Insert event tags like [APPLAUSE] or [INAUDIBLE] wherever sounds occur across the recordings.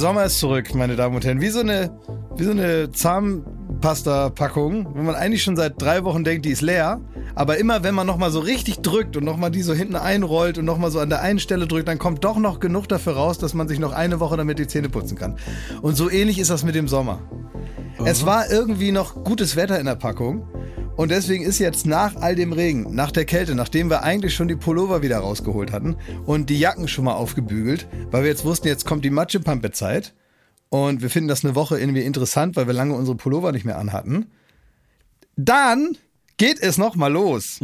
Der Sommer ist zurück, meine Damen und Herren. Wie so eine, wie so eine Zahnpasta-Packung, wenn man eigentlich schon seit drei Wochen denkt, die ist leer. Aber immer, wenn man nochmal so richtig drückt und nochmal die so hinten einrollt und nochmal so an der einen Stelle drückt, dann kommt doch noch genug dafür raus, dass man sich noch eine Woche damit die Zähne putzen kann. Und so ähnlich ist das mit dem Sommer. Es war irgendwie noch gutes Wetter in der Packung. Und deswegen ist jetzt nach all dem Regen, nach der Kälte, nachdem wir eigentlich schon die Pullover wieder rausgeholt hatten und die Jacken schon mal aufgebügelt, weil wir jetzt wussten, jetzt kommt die Matschepampe-Zeit. Und wir finden das eine Woche irgendwie interessant, weil wir lange unsere Pullover nicht mehr anhatten. Dann geht es nochmal los.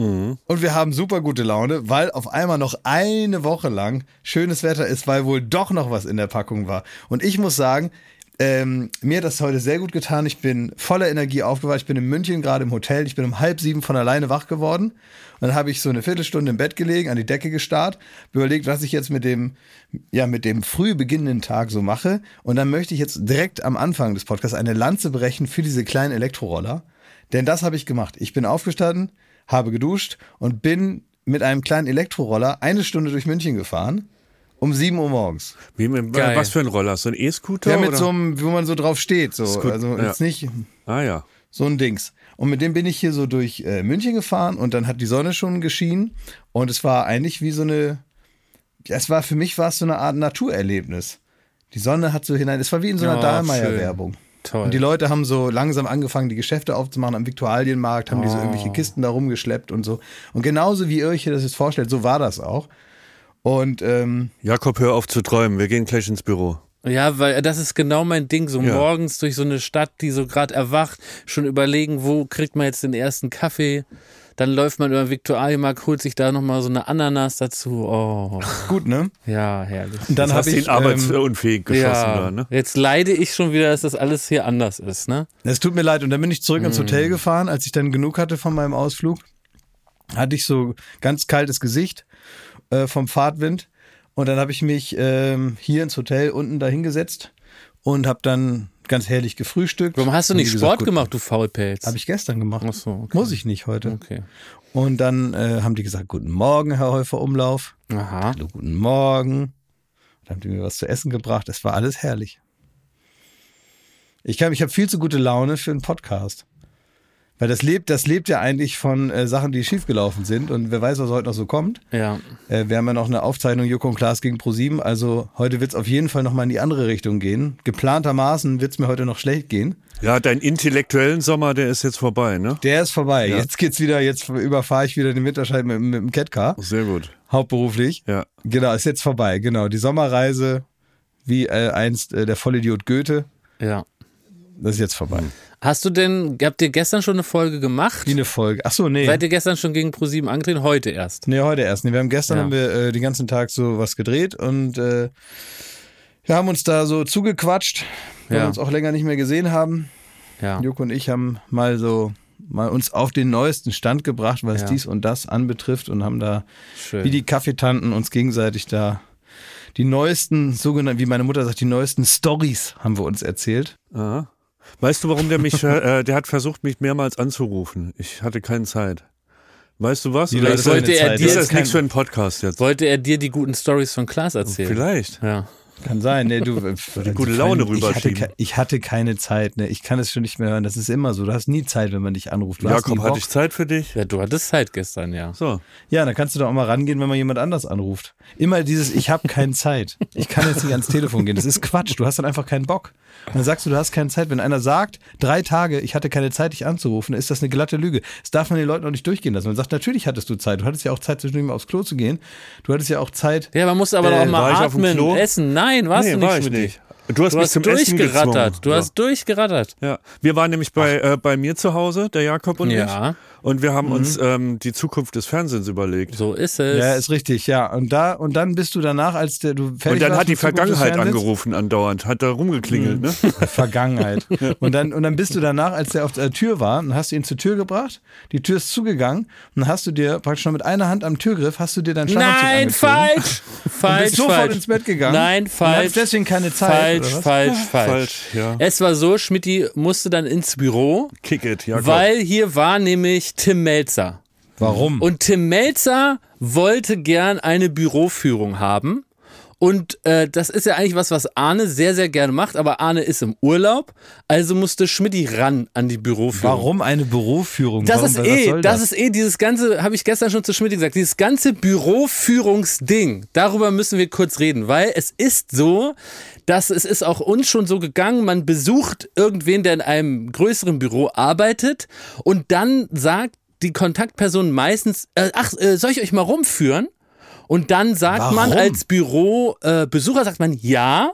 Und wir haben super gute Laune, weil auf einmal noch eine Woche lang schönes Wetter ist, weil wohl doch noch was in der Packung war. Und ich muss sagen, ähm, mir hat das heute sehr gut getan. Ich bin voller Energie aufgewacht. Ich bin in München gerade im Hotel. Ich bin um halb sieben von alleine wach geworden. Und dann habe ich so eine Viertelstunde im Bett gelegen, an die Decke gestarrt, überlegt, was ich jetzt mit dem, ja, mit dem früh beginnenden Tag so mache. Und dann möchte ich jetzt direkt am Anfang des Podcasts eine Lanze brechen für diese kleinen Elektroroller. Denn das habe ich gemacht. Ich bin aufgestanden, habe geduscht und bin mit einem kleinen Elektroroller eine Stunde durch München gefahren. Um 7 Uhr morgens. Wie, mit, Geil. was für ein Roller? So ein E-Scooter? Ja, mit oder? so einem, wo man so drauf steht. So. Scoot- also ja. jetzt nicht ah ja. so ein Dings. Und mit dem bin ich hier so durch äh, München gefahren und dann hat die Sonne schon geschienen und es war eigentlich wie so eine, es war für mich war es so eine Art Naturerlebnis. Die Sonne hat so hinein, es war wie in so einer Oh, Dahlmeier-Werbung. Toll. Und die Leute haben so langsam angefangen, die Geschäfte aufzumachen am Viktualienmarkt, haben die so Oh. irgendwelche Kisten da rumgeschleppt und so. Und genauso wie ihr euch das jetzt vorstellt, so war das auch. Und ähm, Jakob, hör auf zu träumen. Wir gehen gleich ins Büro. Ja, weil das ist genau mein Ding. So Ja. morgens durch so eine Stadt, die so gerade erwacht, schon überlegen, wo kriegt man jetzt den ersten Kaffee. Dann läuft man über den Viktualienmarkt, holt sich da nochmal so eine Ananas dazu. Oh, gut, ne? ja, herrlich. Und dann Jetzt habe hast du ihn ich, ähm, arbeitsunfähig geschossen ja, da, ne? jetzt leide ich schon wieder, dass das alles hier anders ist, ne? Es tut mir leid. Und dann bin ich zurück ins Hotel gefahren. Als ich dann genug hatte von meinem Ausflug, hatte ich so ganz kaltes Gesicht äh, vom Fahrtwind. Und dann habe ich mich ähm, hier ins Hotel unten da hingesetzt und habe dann ganz herrlich gefrühstückt. Warum hast du nicht Sport gut, gemacht, du Faulpelz? Habe ich gestern gemacht. Ach so, okay. Muss ich nicht heute. Okay. Und dann äh, haben die gesagt, guten Morgen, Herr Häufer Umlauf. Aha. Hallo, guten Morgen. Dann haben die mir was zu essen gebracht. Es war alles herrlich. Ich, kann- ich habe viel zu gute Laune für einen Podcast. Weil das lebt, das lebt ja eigentlich von äh, Sachen, die schiefgelaufen sind. Und wer weiß, was heute noch so kommt. Ja. Äh, wir haben ja noch eine Aufzeichnung Joko und Klaas gegen ProSieben. Also heute wird es auf jeden Fall nochmal in die andere Richtung gehen. Geplantermaßen wird es mir heute noch schlecht gehen. Ja, dein intellektuellen Sommer, der ist jetzt vorbei, ne? Der ist vorbei. Ja. Jetzt geht's wieder, jetzt überfahre ich wieder den Winterscheid mit, mit dem Catcar. Sehr gut. Hauptberuflich. Ja. Genau, ist jetzt vorbei. Genau, die Sommerreise, wie äh, einst äh, der Vollidiot Goethe, Ja. das ist jetzt vorbei. Hast du denn, habt ihr gestern schon eine Folge gemacht? Wie eine Folge. Ach so, nee. Seid ihr gestern schon gegen ProSieben angetreten? Heute erst. Nee, heute erst. Nee, wir haben gestern Ja. haben wir äh, den ganzen Tag so was gedreht und äh, wir haben uns da so zugequatscht, weil Ja. wir uns auch länger nicht mehr gesehen haben. Ja. Joko und ich haben mal so mal uns auf den neuesten Stand gebracht, was Ja. dies und das anbetrifft und haben da Schön. wie die Kaffeetanten uns gegenseitig da die neuesten, sogenannten, wie meine Mutter sagt, die neuesten Stories haben wir uns erzählt. Aha. Weißt du, warum der mich, [LAUGHS] äh, der hat versucht, mich mehrmals anzurufen. Ich hatte keine Zeit. Weißt du was? Ist wollte das, er dir ist Das nichts für einen Podcast jetzt? Wollte er dir die guten Stories von Klaas erzählen? Vielleicht. Ja. Kann sein, ne, du. [LAUGHS] die gute Laune ich hatte, rüberschieben. ich hatte keine Zeit, ne. Ich kann es schon nicht mehr hören. Das ist immer so. Du hast nie Zeit, wenn man dich anruft. Du hast Jakob, hatte ich Zeit für dich? Ja, du hattest Zeit gestern, ja. So. Ja, dann kannst du doch auch mal rangehen, wenn man jemand anders anruft. Immer dieses, ich habe keine Zeit. Ich kann jetzt nicht ans Telefon gehen. Das ist Quatsch. Du hast dann einfach keinen Bock. Und dann sagst du, du hast keine Zeit. Wenn einer sagt, drei Tage, ich hatte keine Zeit, dich anzurufen, dann ist das eine glatte Lüge. Das darf man den Leuten auch nicht durchgehen lassen. Man sagt, natürlich hattest du Zeit. Du hattest ja auch Zeit, zwischendurch mal aufs Klo zu gehen. Du hattest ja auch Zeit. Ja, man muss aber Äh, auch mal atmen, essen. Nein, warst nee, du nicht war ich mit nicht. Du hast Du hast durchgerattert. Du hast durchgerattert. Ja, wir waren nämlich bei, äh, bei mir zu Hause, der Jakob und Ja. ich. Und wir haben uns ähm, die Zukunft des Fernsehens überlegt. So ist es. Ja, ist richtig, ja. Und da, und dann bist du danach, als der, du fertig Und dann warst hat die Vergangenheit angerufen andauernd, hat da rumgeklingelt, ne? [LAUGHS] Vergangenheit. Und dann, und dann bist du danach, als der auf der Tür war, dann hast du ihn zur Tür gebracht, die Tür ist zugegangen, und dann hast du dir praktisch noch mit einer Hand am Türgriff, hast du dir deinen Schlafanzug Nein, angezogen. falsch. [LAUGHS] Und Falsch, bist sofort falsch. ins Bett gegangen. Nein, Und falsch. hattest deswegen keine Zeit. Falsch, oder was? falsch, falsch, Falsch, ja. Es war so, Schmidti musste dann ins Büro, Kick it, Jakob. weil hier war nämlich Tim Melzer. Warum? Und Tim Melzer wollte gern eine Büroführung haben. Und äh, das ist ja eigentlich was, was Arne sehr, sehr gerne macht, aber Arne ist im Urlaub, also musste Schmidti ran an die Büroführung. Warum eine Büroführung? Das Warum, ist eh, soll das? ist eh dieses ganze, habe ich gestern schon zu Schmidt gesagt, dieses ganze Büroführungsding, darüber müssen wir kurz reden, weil es ist so, dass es ist auch uns schon so gegangen, man besucht irgendwen, der in einem größeren Büro arbeitet und dann sagt die Kontaktperson meistens, äh, ach, äh, soll ich euch mal rumführen? Und dann sagt man Warum? als Bürobesucher, äh, Besucher sagt man ja.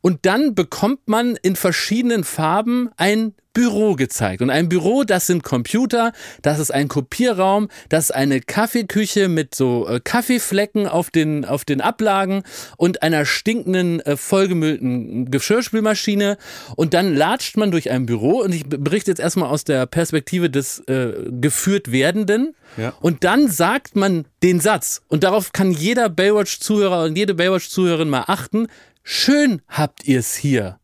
Und dann bekommt man in verschiedenen Farben ein Büro gezeigt. Und ein Büro, das sind Computer, das ist ein Kopierraum, das ist eine Kaffeeküche mit so äh, Kaffeeflecken auf den, auf den Ablagen und einer stinkenden, äh, vollgemüllten Geschirrspülmaschine. Und dann latscht man durch ein Büro und ich berichte jetzt erstmal aus der Perspektive des äh, geführt Werdenden. Ja. Und dann sagt man den Satz, und darauf kann jeder Baywatch-Zuhörer und jede Baywatch-Zuhörerin mal achten, schön habt ihr's hier.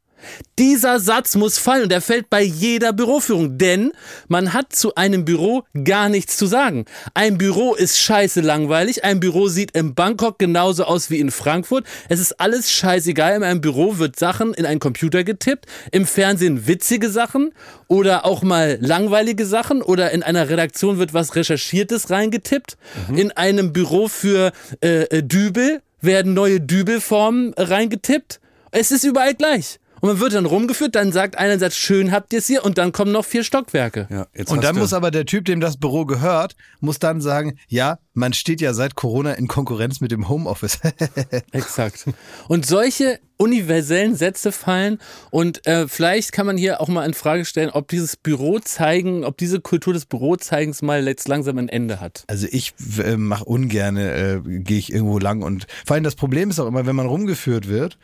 Dieser Satz muss fallen und er fällt bei jeder Büroführung, denn man hat zu einem Büro gar nichts zu sagen. Ein Büro ist scheiße langweilig, ein Büro sieht in Bangkok genauso aus wie in Frankfurt. Es ist alles scheißegal, in einem Büro wird Sachen in einen Computer getippt, im Fernsehen witzige Sachen oder auch mal langweilige Sachen oder in einer Redaktion wird was Recherchiertes reingetippt. In einem Büro für äh, äh, Dübel werden neue Dübelformen äh, reingetippt. Es ist überall gleich. Und man wird dann rumgeführt, dann sagt einer Satz, schön habt ihr es hier und dann kommen noch vier Stockwerke. Ja, jetzt Und dann du- muss aber der Typ, dem das Büro gehört, muss dann sagen, ja, man steht ja seit Corona in Konkurrenz mit dem Homeoffice. [LAUGHS] Exakt. Und solche universellen Sätze fallen und äh, vielleicht kann man hier auch mal in Frage stellen, ob dieses Büro zeigen, ob diese Kultur des Bürozeigens mal jetzt langsam ein Ende hat. Also ich äh, mache ungerne, äh, gehe ich irgendwo lang und vor allem das Problem ist auch immer, wenn man rumgeführt wird,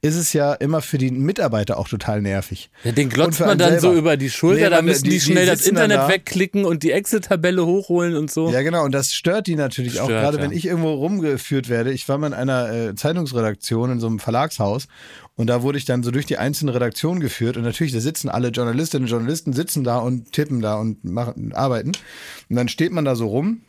ist es ja immer für die Mitarbeiter auch total nervig. Ja, den glotzt man dann so selber. über die Schulter, Nee, da müssen die, die- die schnell das sitzen dann Internet da. wegklicken und die Excel-Tabelle hochholen und so. Ja, genau. Und das stört die natürlich auch, Stört, gerade ja. wenn ich irgendwo rumgeführt werde. Ich war mal in einer äh, Zeitungsredaktion in so einem Verlagshaus und da wurde ich dann so durch die einzelnen Redaktionen geführt und natürlich, da sitzen alle Journalistinnen und Journalisten, sitzen da und tippen da und machen, arbeiten. Und dann steht man da so rum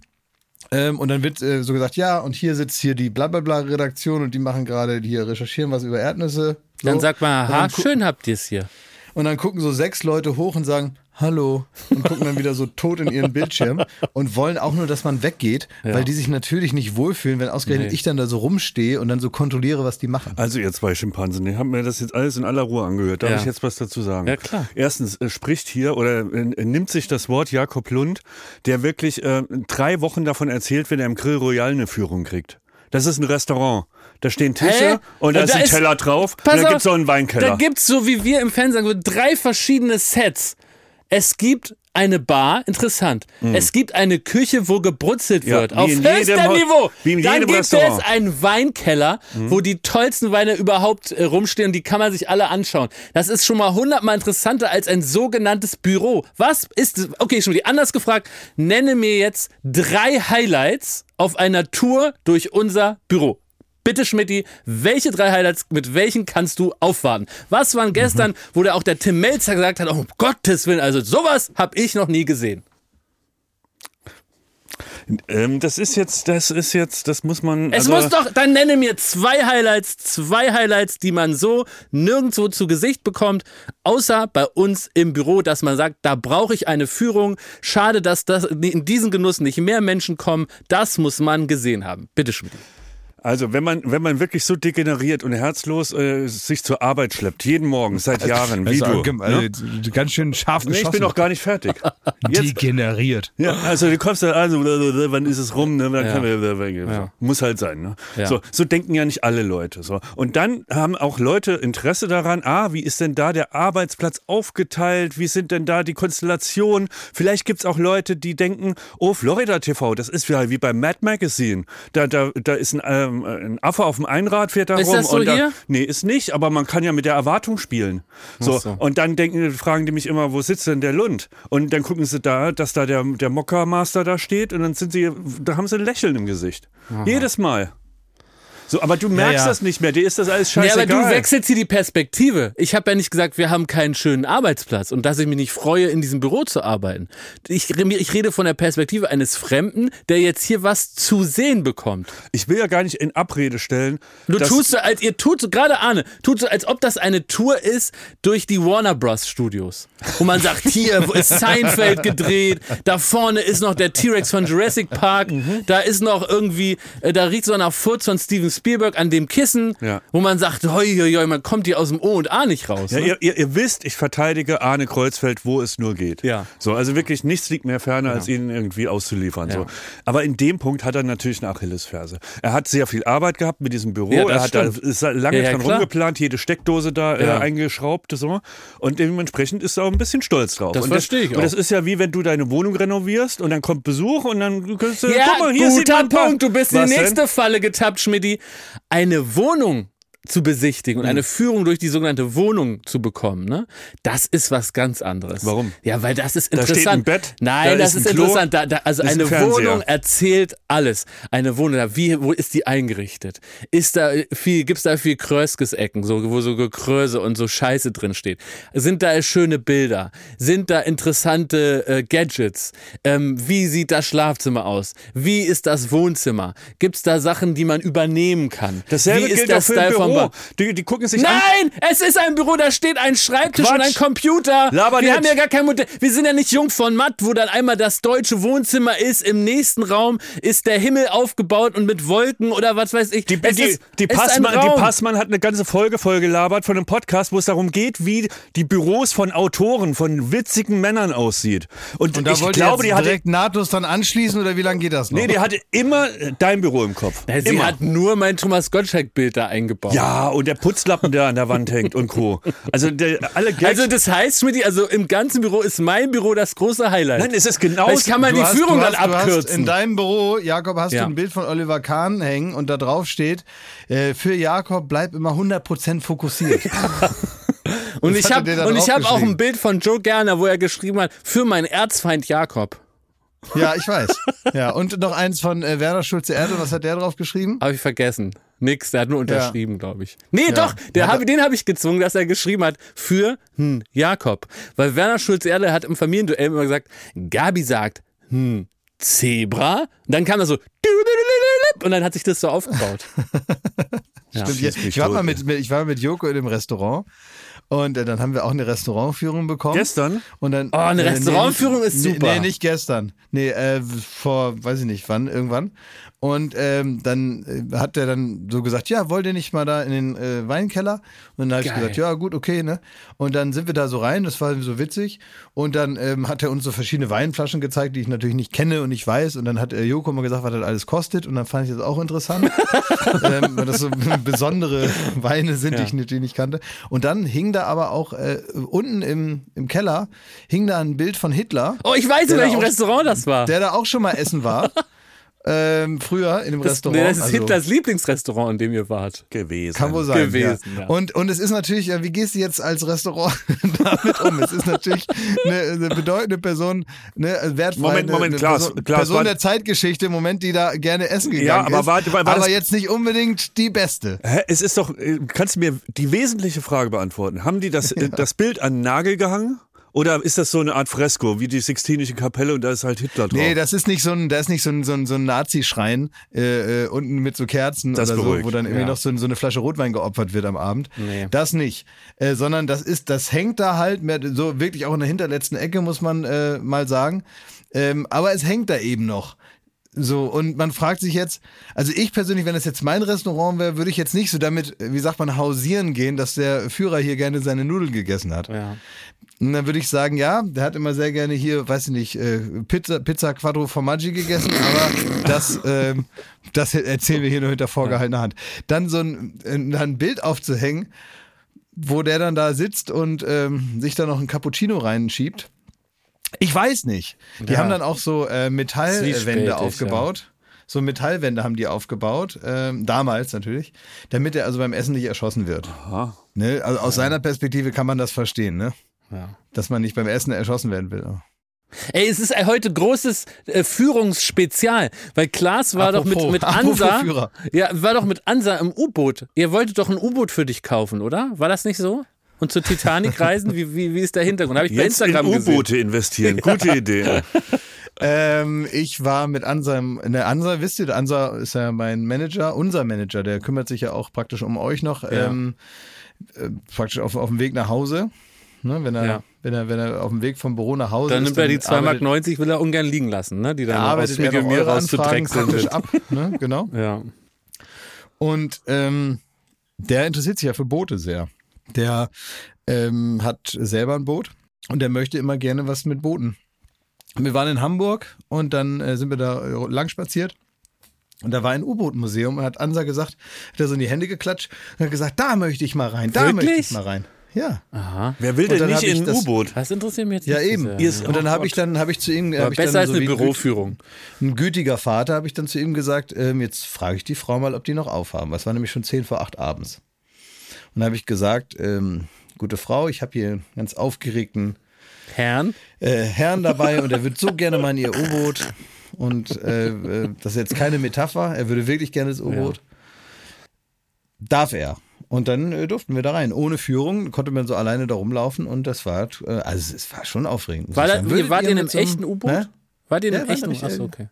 ähm, und dann wird äh, so gesagt, ja, und hier sitzt hier die Blablabla-Redaktion und die machen gerade hier, recherchieren was über Erdnüsse. So. Dann sagt man, aha, schön habt ihr es hier. Und dann gucken so sechs Leute hoch und sagen, Hallo und gucken dann wieder so tot in ihren Bildschirm und wollen auch nur, dass man weggeht, weil die sich natürlich nicht wohlfühlen, wenn ausgerechnet Nee. ich dann da so rumstehe und dann so kontrolliere, was die machen. Also ihr zwei Schimpansen, ihr habt mir das jetzt alles in aller Ruhe angehört. Darf Ja. ich jetzt was dazu sagen? Ja, klar. Erstens äh, spricht hier oder äh, nimmt sich das Wort Jakob Lund, der wirklich äh, drei Wochen davon erzählt, wenn er im Grill Royal eine Führung kriegt. Das ist ein Restaurant. Da stehen Tische Hä? und da Und ist da ein ist- Teller drauf und da auf, gibt's auch einen Da Weinkeller. gibt's so wie wir im Fernsehen sagen, drei verschiedene Sets. Es gibt eine Bar, interessant. Es gibt eine Küche, wo gebrutzelt. Ja, wird, auf höchstem Niveau. wie in Dann jedem gibt Restaurant. Es einen Weinkeller, wo die tollsten Weine überhaupt äh, rumstehen und die kann man sich alle anschauen. Das ist schon mal hundertmal interessanter als ein sogenanntes Büro. Was ist, okay, schon anders gefragt, nenne mir jetzt drei Highlights auf einer Tour durch unser Büro. Bitte, Schmidti, welche drei Highlights, mit welchen kannst du aufwarten? Was waren gestern, Mhm. wo der auch der Tim Melzer gesagt hat, oh, um Gottes Willen, also sowas habe ich noch nie gesehen. ähm, das ist jetzt, das ist jetzt, das muss man. Es also, muss doch, dann nenne mir zwei Highlights, zwei Highlights, die man so nirgendwo zu Gesicht bekommt, außer bei uns im Büro, dass man sagt, da brauche ich eine Führung. Schade, dass das in diesen Genuss nicht mehr Menschen kommen. Das muss man gesehen haben. Bitte, Schmidt. Also wenn man, wenn man wirklich so degeneriert und herzlos äh, sich zur Arbeit schleppt, jeden Morgen, seit Jahren, wie Also, du. gem- ne? also, ganz schön scharf Nee, ich bin noch gar nicht fertig. [LAUGHS] Jetzt, Degeneriert. ja, also du kommst da, also wann ist es rum, ne? Dann Ja. kann man, Ja. Muss halt sein, ne? Ja. So, so denken ja nicht alle Leute. So. Und dann haben auch Leute Interesse daran, ah, wie ist denn da der Arbeitsplatz aufgeteilt? Wie sind denn da die Konstellationen? Vielleicht gibt's auch Leute, die denken, oh, Florida TV, das ist wie, wie bei Mad Magazine. Da, da, da ist ein, ähm, ein Affe auf dem Einrad, fährt da Ist rum. das so und da, hier? Nee, ist nicht, aber man kann ja mit der Erwartung spielen. So, so. und dann denken, fragen die mich immer, wo sitzt denn der Lund? Und dann gucken sie da, dass da der, der Mokka-Master da steht und dann sind sie, da haben sie ein Lächeln im Gesicht. Jedes Mal. So, aber du merkst ja. das nicht mehr, dir ist das alles Ja, aber scheißegal. du wechselst hier die Perspektive. Ich habe ja nicht gesagt, wir haben keinen schönen Arbeitsplatz und dass ich mich nicht freue, in diesem Büro zu arbeiten. Ich, ich rede von der Perspektive eines Fremden, der jetzt hier was zu sehen bekommt. ich will ja gar nicht in Abrede stellen. Du tust so, als ihr tut so, gerade Arne, tut so, als ob das eine Tour ist durch die Warner Bros. Studios. Wo man sagt, hier ist Seinfeld gedreht, da vorne ist noch der T-Rex von Jurassic Park, Mhm. da ist noch irgendwie, äh, da riecht so nach Furz von Steven Spielberg an dem Kissen, Ja. wo man sagt, hoi, hoi, hoi, man kommt hier aus dem O und A nicht raus. Ja, ne? ihr, ihr, ihr wisst, ich verteidige Arne Kreuzfeld, wo es nur geht. Ja. So, also wirklich nichts liegt mehr ferner, als ihn irgendwie auszuliefern. So. Aber in dem Punkt hat er natürlich eine Achillesferse. Er hat sehr viel Arbeit gehabt mit diesem Büro. Das er hat da, ist lange klar. rumgeplant, jede Steckdose da äh, eingeschraubt. So. Und dementsprechend ist er auch ein bisschen stolz drauf. Das und verstehe ich Und auch. das ist ja wie wenn du deine Wohnung renovierst und dann kommt Besuch und dann kannst du, Ja, guck mal, hier sieht guter man ein paar- Punkt. Du bist in die denn? nächste Falle getappt, Schmidti. Eine Wohnung zu besichtigen und eine Führung durch die sogenannte Wohnung zu bekommen, ne? Das ist was ganz anderes. Warum? Ja, weil das ist Da interessant. steht ein Bett, Nein, da das ist ist, ein interessant. Da, da, also ein eine Fernseher. Wohnung erzählt alles. Eine Wohnung, da, wie, wo ist die eingerichtet? Ist da viel, gibt's da viel Kröskes-Ecken, so, wo so Gekröse und so Scheiße drin steht? Sind da schöne Bilder? Sind da interessante äh, Gadgets? Ähm, wie sieht das Schlafzimmer aus? Wie ist das Wohnzimmer? Gibt's da Sachen, die man übernehmen kann? Dasselbe wie ist gilt der auch für ein Style vom Büro. Die, die gucken sich an. Nein, es ist ein Büro, da steht ein Schreibtisch Quatsch. und ein Computer. Laber wir nicht. haben ja gar kein Modell. Wir sind ja nicht jung von Matt, wo dann einmal das deutsche Wohnzimmer ist. Im nächsten Raum ist der Himmel aufgebaut und mit Wolken oder was weiß ich. Die, Es die, ist- die, Passmann, die. Passmann hat eine ganze Folge vollgelabert von einem Podcast, wo es darum geht, wie die Büros von Autoren, von witzigen Männern aussieht. Und, Und da ich wollt glaube, die hatte, direkt nahtlos dann anschließen oder wie lange geht das noch? nee, die hatte immer dein Büro im Kopf. Ja, Sie immer. hat nur mein Thomas Gottschalk-Bild da eingebaut. ja, und der Putzlappen, der an der Wand hängt und Co. Also der, alle Gags. Also das heißt, Schmidt, also im ganzen Büro ist mein Büro das große Highlight. Nein, es ist genau Vielleicht kann man die hast- Führung du dann hast, du Hast in abkürzen. deinem Büro, Jakob, hast Ja. du ein Bild von Oliver Kahn hängen und da drauf steht, äh, für Jakob bleib immer 100% fokussiert. [LAUGHS] Und ich habe ich habe auch ein Bild von Joe Gerner, wo er geschrieben hat, für meinen Erzfeind Jakob. Ja, ich weiß. Ja, und noch eins von äh, Werner Schulze-Erde, was hat der drauf geschrieben? Habe ich vergessen. Nix, der hat nur unterschrieben, glaube ich. Nee, doch, der hab, den habe ich gezwungen, dass er geschrieben hat für hm, Jakob. Weil Werner Schulz-Erde hat im Familienduell immer gesagt, Gabi sagt, hm, Zebra. Und dann kam er so, und dann hat sich das so aufgebaut. [LAUGHS] ja. Stimmt, mich ich, war tot, mal mit, ich war mit Joko in dem Restaurant und äh, dann haben wir auch eine Restaurantführung bekommen. Gestern? Und dann, Oh, eine äh, Restaurantführung nee, ist nee, super. Nee, nicht gestern. Nee, äh, vor, weiß ich nicht wann, irgendwann. Und ähm, dann äh, hat der dann so gesagt, ja, wollt ihr nicht mal da in den äh, Weinkeller? Und dann habe ich gesagt, ja, gut, okay, ne? Und dann sind wir da so rein, das war so witzig. Und dann ähm, hat er uns so verschiedene Weinflaschen gezeigt, die ich natürlich nicht kenne und nicht weiß. Und dann hat äh, Joko mal gesagt, was das alles kostet. Und dann fand ich das auch interessant, [LAUGHS] ähm, weil das so besondere Weine sind, die Ja. ich natürlich nicht kannte. Und dann hing da aber auch äh, unten im, im Keller, hing da ein Bild von Hitler. Oh, ich weiß, in welchem Restaurant das war. Der da auch schon mal essen war. [LAUGHS] ähm, früher in dem das, Restaurant. nee, das ist also, Hitlers Lieblingsrestaurant, in dem ihr wart. gewesen. Kann wohl sein. gewesen, ja. ja. Und, und es ist natürlich, ja, wie gehst du jetzt als Restaurant [LAUGHS] damit um? Es ist natürlich eine, eine bedeutende Person, eine wertvolle Moment, Moment, eine Klaas, Person, Klaas, Person der Zeitgeschichte im Moment, die da gerne essen gegangen Ja, aber ist. warte, war- war aber jetzt nicht unbedingt die beste. Hä? Es ist doch, äh, kannst du mir die wesentliche Frage beantworten? Haben die das, [LAUGHS] äh, das Bild an den Nagel gehangen? Oder ist das so eine Art Fresko, wie die Sixtinische Kapelle und da ist halt Hitler drauf? Nee, das ist nicht so ein, da ist nicht so ein, so ein, so ein Nazi-Schrein äh, äh, unten mit so Kerzen Das oder so, beruhigt, wo dann irgendwie ja. noch so, so eine Flasche Rotwein geopfert wird am Abend. Nee. Das nicht. Äh, sondern das ist, das hängt da halt mehr, so wirklich auch in der hinterletzten Ecke, muss man äh, mal sagen. Ähm, aber es hängt da eben noch. So, und man fragt sich jetzt, also ich persönlich, wenn das jetzt mein Restaurant wäre, würde ich jetzt nicht so damit, wie sagt man, hausieren gehen, dass der Führer hier gerne seine Nudeln gegessen hat. Ja. Und dann würde ich sagen, ja, der hat immer sehr gerne hier, weiß ich nicht, äh, Pizza, Pizza Quattro Formaggi gegessen, aber das, [LAUGHS] ähm, das erzählen wir hier nur hinter vorgehaltener Hand. Dann so ein, ein, ein Bild aufzuhängen, wo der dann da sitzt und ähm, sich da noch ein Cappuccino reinschiebt. Ich weiß nicht. Die Ja. haben dann auch so äh, Metallwände aufgebaut. So Metallwände haben die aufgebaut, ähm, damals natürlich, damit er also beim Essen nicht erschossen wird. Aha. Ne? Also aus seiner Perspektive kann man das verstehen, ne? Ja. dass man nicht beim Essen erschossen werden will. Ey, es ist heute großes äh, Führungsspezial, weil Klaas war doch Apropos- mit, mit apropos Ansa. Ja, war doch mit Ansa im U-Boot. Ihr wolltet doch ein U-Boot für dich kaufen, oder? War das nicht so? Und zur Titanic reisen? Wie, wie, wie ist der Hintergrund? Habe ich bei Jetzt in Instagram gesehen. U-Boote investieren. Gute Idee. [LAUGHS] Ähm, ich war mit Ansa, ne, Ansa, wisst ihr, Ansa ist ja mein Manager, unser Manager, der kümmert sich ja auch praktisch um euch noch, ähm, äh, praktisch auf, auf dem Weg nach Hause. Ne, wenn, er, Ja. wenn, er, wenn er auf dem Weg vom Büro nach Hause Dann ist, nimmt er die 2,90 arbeitet- Mark, will er ungern liegen lassen, ne? Die dann aus arbeitet er Anfragen rauszudrechseln praktisch sind. ab. Ne, genau. Ja. Und ähm, der interessiert sich ja für Boote sehr. Der ähm, hat selber ein Boot und der möchte immer gerne was mit Booten. Wir waren in Hamburg und dann äh, sind wir da äh, lang spaziert. Und da war ein U-Boot-Museum und hat Ansa gesagt, hat er so in die Hände geklatscht und hat gesagt, da möchte ich mal rein, da Wirklich? möchte ich mal rein. Ja. Aha. Wer will denn nicht in ein das- U-Boot? Das interessiert mich jetzt Ja, eben. ist- Und dann Oh habe ich dann, habe ich zu ihm, hab ich besser dann als so eine ein Büroführung. ein gütiger Vater, habe ich dann zu ihm gesagt, ähm, jetzt frage ich die Frau mal, ob die noch aufhaben. Es war nämlich schon zehn vor acht abends. Und dann habe ich gesagt, ähm, gute Frau, ich habe hier einen ganz aufgeregten Herrn? äh, Herrn dabei [LAUGHS] und er wird so gerne mal in ihr U-Boot. Und äh, äh, das ist jetzt keine Metapher, er würde wirklich gerne das U-Boot. Darf er. Und dann äh, durften wir da rein. Ohne Führung konnte man so alleine da rumlaufen und das war, äh, also es war schon aufregend. War da, sagen. ihr in einem so einem- echten U-Boot? Hä? Wart ihr in Ja, einem war echten nicht, U-Boot? Achso, okay.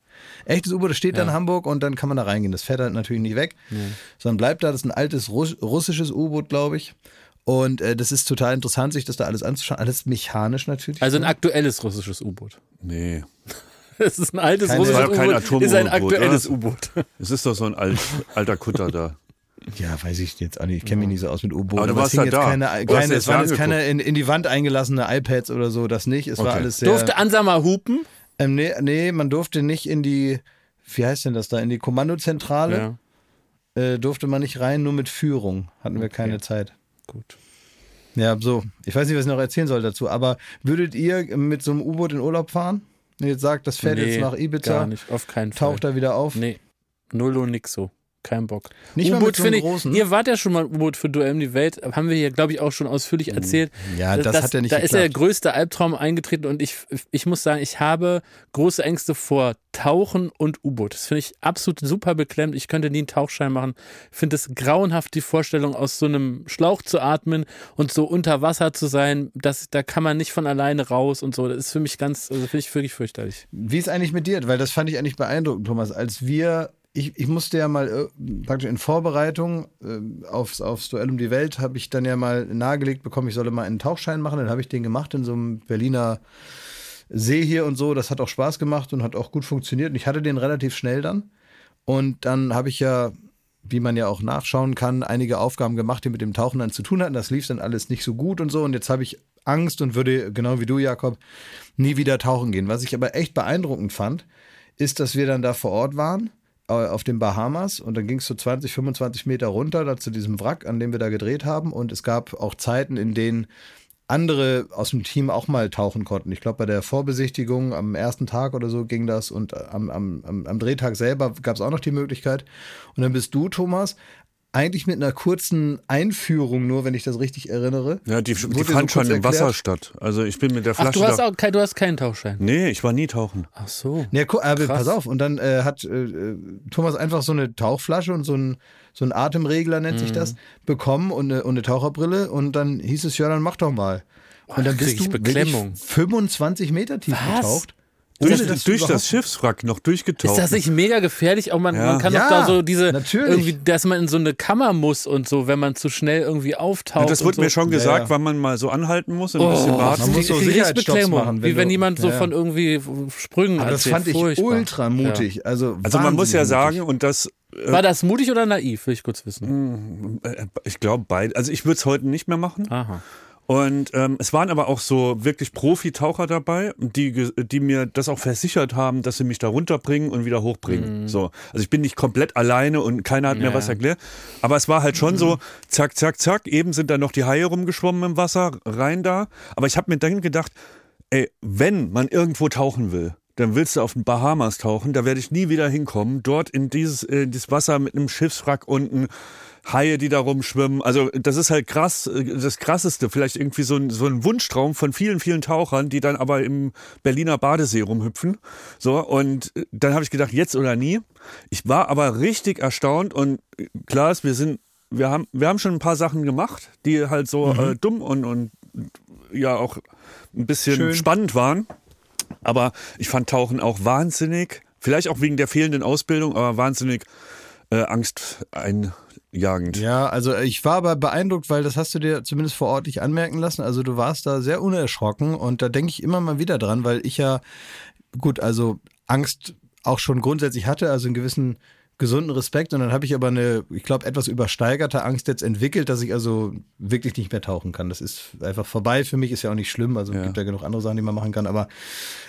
Echtes U-Boot, das steht dann in Ja. Hamburg und dann kann man da reingehen. Das fährt halt natürlich nicht weg, sondern bleibt da. Das ist ein altes Russ russisches U-Boot, glaube ich. Und äh, das ist total interessant, sich das da alles anzuschauen. Alles mechanisch natürlich. Also ein ne? aktuelles russisches U-Boot. Nee. Es ist ein altes Keine- russisches War U-Boot. Ist ein Atom-U-Boot, aktuelles? U-Boot. Es ist doch so ein alt, alter Kutter da. Ja, weiß ich jetzt auch nicht. Ich kenne mich nicht so aus mit U-Booten. Aber du es ja jetzt da. Keine, keine, es waren jetzt keine in, in die Wand eingelassene iPads oder so, das nicht. Es war Okay. alles sehr. Durfte Ansa mal hupen? Ähm, nee, nee, man durfte nicht in die, wie heißt denn das da, in die Kommandozentrale. Ja, Äh, durfte man nicht rein, nur mit Führung. Hatten wir keine Zeit. gut. Ja, so. Ich weiß nicht, was ich noch erzählen soll dazu, aber würdet ihr mit so einem U-Boot in Urlaub fahren? Wenn ihr jetzt sagt, das fährt jetzt nach Gar Ibiza, nicht, auf keinen Fall. taucht da wieder auf? Nee, null und nix so. Kein Bock. Nicht U-Boot so finde ich, großen? ihr wart ja schon mal U-Boot für Duell um die Welt, haben wir hier, glaube ich, auch schon ausführlich erzählt. Ja, das hat ja nicht Da ist ja der geklappt. größte Albtraum eingetreten und ich, ich muss sagen, ich habe große Ängste vor Tauchen und U-Boot. Das finde ich absolut super beklemmt. Ich könnte nie einen Tauchschein machen. Ich finde es grauenhaft, die Vorstellung, aus so einem Schlauch zu atmen und so unter Wasser zu sein. Das, da kann man nicht von alleine raus und so. Das ist für mich ganz, also finde ich wirklich fürchterlich. Wie ist eigentlich mit dir? Weil das fand ich eigentlich beeindruckend, Thomas. Als wir, ich, ich musste ja mal äh, praktisch in Vorbereitung äh, aufs, aufs Duell um die Welt, habe ich dann ja mal nahegelegt bekommen, ich solle mal einen Tauchschein machen. Dann habe ich den gemacht in so einem Berliner See hier und so. Das hat auch Spaß gemacht und hat auch gut funktioniert. Und ich hatte den relativ schnell dann. Und dann habe ich ja, wie man ja auch nachschauen kann, einige Aufgaben gemacht, die mit dem Tauchen dann zu tun hatten. Das lief dann alles nicht so gut und so. Und jetzt habe ich Angst und würde, genau wie du, Jakob, nie wieder tauchen gehen. Was ich aber echt beeindruckend fand, ist, dass wir dann da vor Ort waren, auf den Bahamas. Und dann ging es so 20, 25 Meter runter, da zu diesem Wrack, an dem wir da gedreht haben. Und es gab auch Zeiten, in denen andere aus dem Team auch mal tauchen konnten. Ich glaube, bei der Vorbesichtigung am ersten Tag oder so ging das und am, am, am Drehtag selber gab es auch noch die Möglichkeit. Und dann bist du, Thomas, eigentlich mit einer kurzen Einführung nur, wenn ich das richtig erinnere. Ja, die, die dir so fand schon im? Wasser statt. Also ich bin mit der Ach, Flasche du hast, auch, kein- du hast keinen Tauchschein. Nee, ich war nie tauchen. Ach so. Ja, aber pass auf. Und dann äh, hat äh, Thomas einfach so eine Tauchflasche und so ein, so ein Atemregler, nennt Mhm. sich das, bekommen und eine, und eine Taucherbrille. Und dann hieß es, ja, dann mach doch mal. Und dann bist ich du Beklemmung. wirklich 25 Meter tief Was? getaucht. Durch, Ohne, dass du durch das Schiffswrack noch durchgetaucht. Ist das nicht mega gefährlich? Auch man, Ja. man kann Ja, doch da so diese, natürlich. irgendwie, dass man in so eine Kammer muss und so, wenn man zu schnell irgendwie auftaucht. Ja, das wurde so. mir schon gesagt, ja. wann man mal so anhalten muss und Oh, ein bisschen warten. Man muss so Sicherheitsstopps machen, wenn Wie wenn du- jemand so von irgendwie Sprüngen Aber das fand ich Furchtbar. ultra mutig. Also, Also man muss ja sagen, mutig. und das, äh, War das mutig oder naiv, will ich kurz wissen. äh, ich glaube beide, also ich würde es heute nicht mehr machen. Aha. Und ähm, es waren aber auch so wirklich Profi-Taucher dabei, die, die mir das auch versichert haben, dass sie mich da runterbringen und wieder hochbringen. So. Also ich bin nicht komplett alleine und keiner hat mir Ja. was erklärt. Aber es war halt schon so, zack, zack, zack, eben sind da noch die Haie rumgeschwommen im Wasser, rein da. Aber ich habe mir dann gedacht, ey, wenn man irgendwo tauchen will, dann willst du auf den Bahamas tauchen, da werde ich nie wieder hinkommen. Dort in dieses, äh, dieses Wasser mit einem Schiffswrack unten, Haie, die da rumschwimmen. Also das ist halt krass, äh, das Krasseste. Vielleicht irgendwie so ein, so ein Wunschtraum von vielen, vielen Tauchern, die dann aber im Berliner Badesee rumhüpfen. So, und äh, dann habe ich gedacht, jetzt oder nie. Ich war aber richtig erstaunt und äh, klar ist, wir sind, wir haben, wir haben schon ein paar Sachen gemacht, die halt so äh, dumm und, und ja auch ein bisschen Schön. spannend waren. Aber ich fand Tauchen auch wahnsinnig, vielleicht auch wegen der fehlenden Ausbildung, aber wahnsinnig äh, angsteinjagend. Ja, also ich war aber beeindruckt, weil das hast du dir zumindest vor Ort nicht anmerken lassen. Also du warst da sehr unerschrocken und da denke ich immer mal wieder dran, weil ich ja, gut, also Angst auch schon grundsätzlich hatte, also einen gewissen gesunden Respekt und dann habe ich aber eine, ich glaube, etwas übersteigerte Angst jetzt entwickelt, dass ich also wirklich nicht mehr tauchen kann. Das ist einfach vorbei für mich, ist ja auch nicht schlimm, also Ja. gibt ja genug andere Sachen, die man machen kann, aber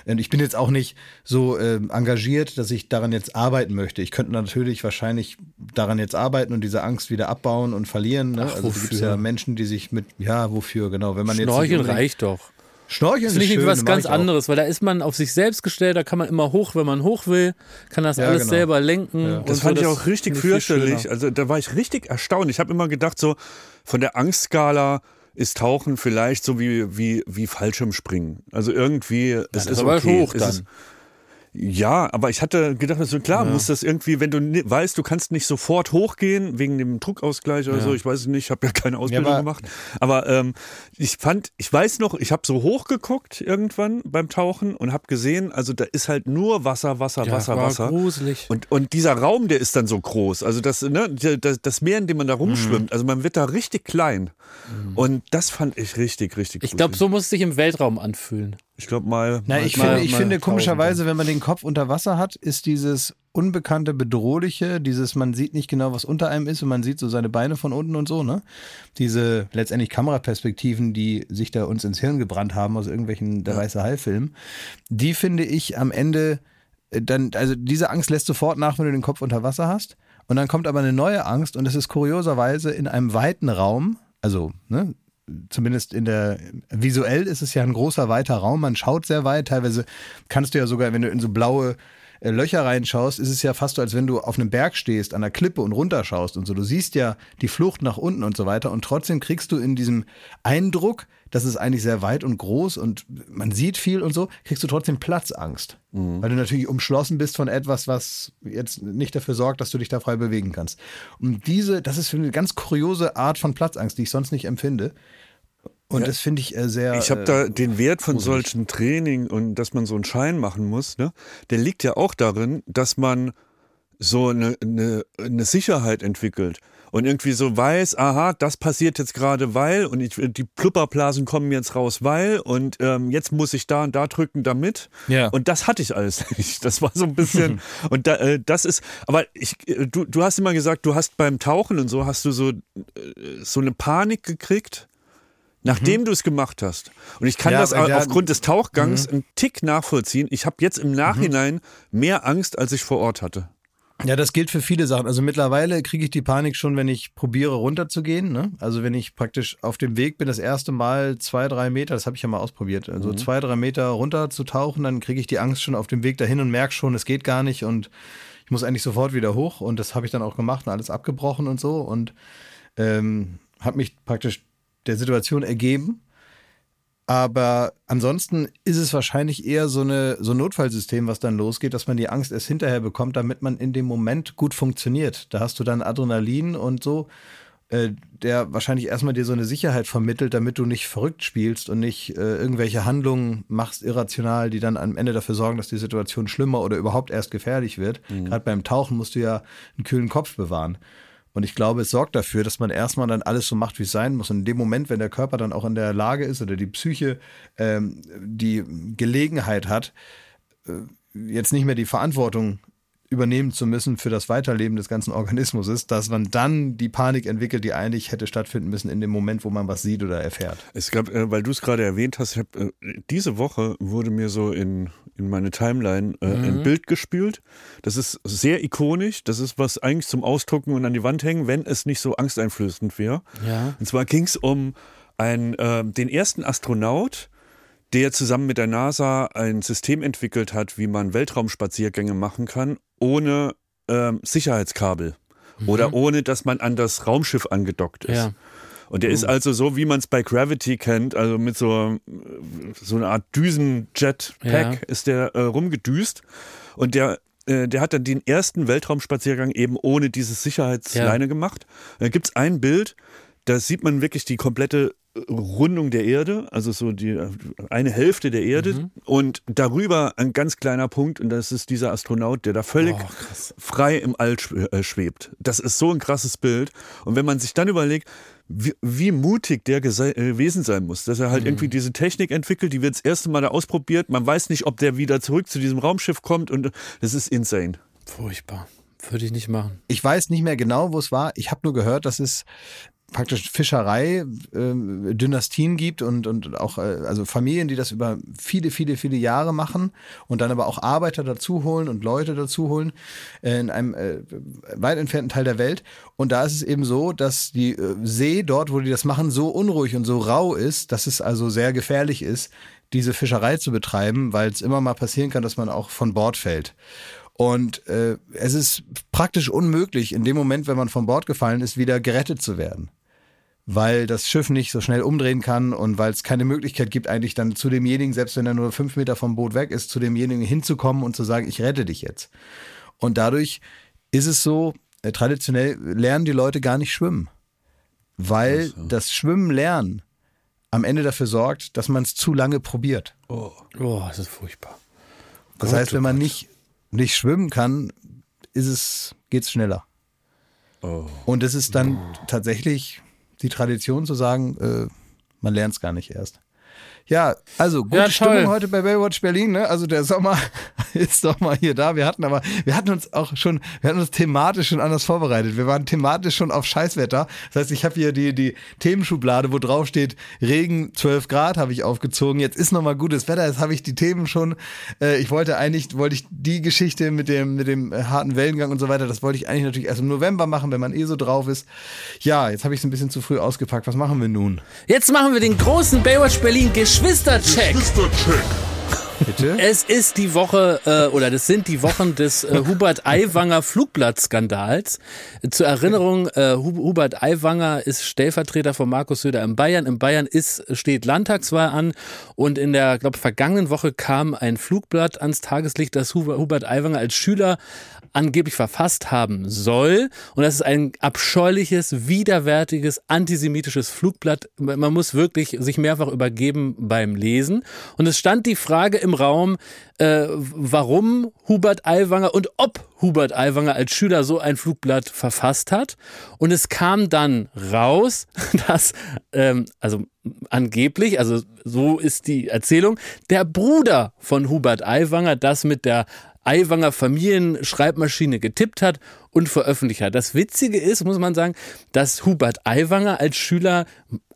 äh, ich bin jetzt auch nicht so ähm, engagiert, dass ich daran jetzt arbeiten möchte. Ich könnte natürlich wahrscheinlich daran jetzt arbeiten und diese Angst wieder abbauen und verlieren. Ne? Ach, also gibt es ja Menschen, die sich mit, ja, wofür, genau. Wenn man jetzt Schnorcheln unbedingt- reicht doch. Schnorcheln Das ist nicht schön, was ganz anderes, weil da ist man auf sich selbst gestellt, da kann man immer hoch, wenn man hoch will, kann das Ja, alles genau. selber lenken. Ja. und Das so, fand ich auch richtig fürchterlich. Also da war ich richtig erstaunt. Ich habe immer gedacht, so von der Angstskala ist Tauchen vielleicht so wie, wie, wie Fallschirmspringen. Also irgendwie, es das ist okay. hoch Es dann. Ist, ja, aber ich hatte gedacht, so klar, muss das irgendwie, wenn du weißt, du kannst nicht sofort hochgehen wegen dem Druckausgleich oder so, ich weiß es nicht, ich habe ja keine Ausbildung aber- gemacht. Aber ähm, ich fand, ich weiß noch, ich habe so hochgeguckt irgendwann beim Tauchen und habe gesehen, also da ist halt nur Wasser, Wasser, Ja, Wasser, Wasser. gruselig. Und, und dieser Raum, der ist dann so groß. Also das, ne, das, das Meer, in dem man da rumschwimmt, also man wird da richtig klein. Und das fand ich richtig, richtig Ich glaube, so muss es sich im Weltraum anfühlen. Ich glaube mal. Na, mal, ich mal- finde, ich mal finde komischerweise, wenn man den Kopf unter Wasser hat, ist dieses unbekannte, bedrohliche, dieses, man sieht nicht genau, was unter einem ist und man sieht so seine Beine von unten und so, ne? Diese letztendlich Kameraperspektiven, die sich da uns ins Hirn gebrannt haben aus irgendwelchen Der Weiße Hai-Filmen, die finde ich am Ende äh, dann, also diese Angst lässt sofort nach, wenn du den Kopf unter Wasser hast. Und dann kommt aber eine neue Angst und es ist kurioserweise in einem weiten Raum, also, ne, zumindest in der, visuell ist es ja ein großer, weiter Raum, man schaut sehr weit, teilweise kannst du ja sogar, wenn du in so blaue äh, Löcher reinschaust, ist es ja fast so, als wenn du auf einem Berg stehst, an der Klippe und runterschaust und so. Du siehst ja die Flucht nach unten und so weiter. Und trotzdem kriegst du in diesem Eindruck, das ist eigentlich sehr weit und groß und man sieht viel und so, kriegst du trotzdem Platzangst. Weil du natürlich umschlossen bist von etwas, was jetzt nicht dafür sorgt, dass du dich da frei bewegen kannst. Und diese, das ist für eine ganz kuriose Art von Platzangst, die ich sonst nicht empfinde. Und das finde ich äh, sehr. Ich habe äh, da den Wert von solchen Training und dass man so einen Schein machen muss, ne, der liegt ja auch darin, dass man so eine, eine, eine Sicherheit entwickelt und irgendwie so weiß, aha, das passiert jetzt gerade, weil und ich, die Plupperblasen kommen jetzt raus, weil und ähm, jetzt muss ich da und da drücken, damit. Ja. Und das hatte ich alles [LAUGHS] nicht. Das war so ein bisschen [LAUGHS] und da, äh, das ist, aber ich, äh, du, du hast immer gesagt, du hast beim Tauchen und so hast du so äh, so eine Panik gekriegt. Nachdem du es gemacht hast. Und ich kann Mhm. Ja, das Mhm. aufgrund des Tauchgangs einen Tick nachvollziehen. Ich habe jetzt im Nachhinein mehr Angst, als ich vor Ort hatte. Ja, das gilt für viele Sachen. Also mittlerweile kriege ich die Panik schon, wenn ich probiere runterzugehen. Ne? Also wenn ich praktisch auf dem Weg bin, das erste Mal zwei, drei Meter, das habe ich ja mal ausprobiert, also zwei, drei Meter runter zu tauchen, dann kriege ich die Angst schon auf dem Weg dahin und merke schon, es geht gar nicht und ich muss eigentlich sofort wieder hoch und das habe ich dann auch gemacht und alles abgebrochen und so und ähm, habe mich praktisch der Situation ergeben. Aber ansonsten ist es wahrscheinlich eher so, eine, so ein Notfallsystem, was dann losgeht, dass man die Angst erst hinterher bekommt, damit man in dem Moment gut funktioniert. Da hast du dann Adrenalin und so, äh, der wahrscheinlich erstmal dir so eine Sicherheit vermittelt, damit du nicht verrückt spielst und nicht äh, irgendwelche Handlungen machst irrational, die dann am Ende dafür sorgen, dass die Situation schlimmer oder überhaupt erst gefährlich wird. Gerade beim Tauchen musst du ja einen kühlen Kopf bewahren. Und ich glaube, es sorgt dafür, dass man erstmal dann alles so macht, wie es sein muss. Und in dem Moment, wenn der Körper dann auch in der Lage ist oder die Psyche ähm, die Gelegenheit hat, äh, jetzt nicht mehr die Verantwortung übernehmen zu müssen für das Weiterleben des ganzen Organismus ist, dass man dann die Panik entwickelt, die eigentlich hätte stattfinden müssen in dem Moment, wo man was sieht oder erfährt. Es gab, äh, weil du es gerade erwähnt hast, ich hab, äh, diese Woche wurde mir so in, in meine Timeline äh, ein Bild gespült. Das ist sehr ikonisch. Das ist was eigentlich zum Ausdrucken und an die Wand hängen, wenn es nicht so angsteinflößend wäre. Ja. Und zwar ging es um einen, äh, den ersten Astronaut, der zusammen mit der NASA ein System entwickelt hat, wie man Weltraumspaziergänge machen kann, ohne ähm, Sicherheitskabel oder ohne, dass man an das Raumschiff angedockt ist. Ja. Und der ist also so, wie man es bei Gravity kennt, also mit so, so einer Art Düsen-Jetpack Ja. ist der äh, rumgedüst. Und der, äh, der hat dann den ersten Weltraumspaziergang eben ohne diese Sicherheitsleine Ja. gemacht. Da gibt's ein Bild, da sieht man wirklich die komplette Rundung der Erde, also so die eine Hälfte der Erde Mhm. und darüber ein ganz kleiner Punkt und das ist dieser Astronaut, der da völlig Oh, frei im All äh, schwebt. Das ist so ein krasses Bild und wenn man sich dann überlegt, wie, wie mutig der äh, gewesen sein muss, dass er halt irgendwie diese Technik entwickelt, die wird das erste Mal da ausprobiert, man weiß nicht, ob der wieder zurück zu diesem Raumschiff kommt und das ist insane. Furchtbar. Würde ich nicht machen. Ich weiß nicht mehr genau, wo es war. Ich habe nur gehört, dass es praktisch Fischerei ähm, Dynastien gibt und, und auch äh, also Familien, die das über viele, viele, viele Jahre machen und dann aber auch Arbeiter dazu holen und Leute dazu holen äh, in einem äh, weit entfernten Teil der Welt. Und da ist es eben so, dass die äh, See dort, wo die das machen, so unruhig und so rau ist, dass es also sehr gefährlich ist, diese Fischerei zu betreiben, weil es immer mal passieren kann, dass man auch von Bord fällt. Und äh, es ist praktisch unmöglich, in dem Moment, wenn man von Bord gefallen ist, wieder gerettet zu werden. Weil das Schiff nicht so schnell umdrehen kann und weil es keine Möglichkeit gibt, eigentlich dann zu demjenigen, selbst wenn er nur fünf Meter vom Boot weg ist, zu demjenigen hinzukommen und zu sagen, ich rette dich jetzt. Und dadurch ist es so, äh, traditionell lernen die Leute gar nicht schwimmen. Weil das Schwimmen lernen am Ende dafür sorgt, dass man es zu lange probiert. Oh, das ist furchtbar. Das Gott, heißt, oh wenn man Gott. nicht, nicht schwimmen kann, ist es, geht's schneller. Oh. Und es ist dann tatsächlich die Tradition zu sagen, äh, man lernt es gar nicht erst. Ja, also gute Ja. Stimmung heute bei Baywatch Berlin. Ne? Also der Sommer [LAUGHS] ist doch mal hier da. Wir hatten aber, wir hatten uns auch schon, wir hatten uns thematisch schon anders vorbereitet. Wir waren thematisch schon auf Scheißwetter. Das heißt, ich habe hier die, die Themenschublade, wo drauf steht Regen 12 Grad, habe ich aufgezogen. Jetzt ist noch mal gutes Wetter. Jetzt habe ich die Themen schon. Äh, ich wollte eigentlich, wollte ich die Geschichte mit dem, mit dem äh, harten Wellengang und so weiter, das wollte ich eigentlich natürlich erst im November machen, wenn man eh so drauf ist. Ja, jetzt habe ich es ein bisschen zu früh ausgepackt. Was machen wir nun? Jetzt machen wir den großen Baywatch Berlin Geschwistercheck. Bitte? Es ist die Woche, äh, oder das sind die Wochen des äh, Hubert Aiwanger Flugblattskandals. Zur Erinnerung, äh, Hu- Hubert Aiwanger ist Stellvertreter von Markus Söder in Bayern. In Bayern ist, steht Landtagswahl an und in der, glaube vergangenen Woche kam ein Flugblatt ans Tageslicht, das Huber- Hubert Aiwanger als Schüler angeblich verfasst haben soll. Und das ist ein abscheuliches, widerwärtiges, antisemitisches Flugblatt. Man muss wirklich sich mehrfach übergeben beim Lesen. Und es stand die Frage im Raum, äh, warum Hubert Aiwanger und ob Hubert Aiwanger als Schüler so ein Flugblatt verfasst hat. Und es kam dann raus, [LAUGHS] dass, ähm, also angeblich, also so ist die Erzählung, der Bruder von Hubert Aiwanger das mit der Aiwanger Familienschreibmaschine getippt hat und veröffentlicht hat. Das Witzige ist, muss man sagen, dass Hubert Aiwanger als Schüler,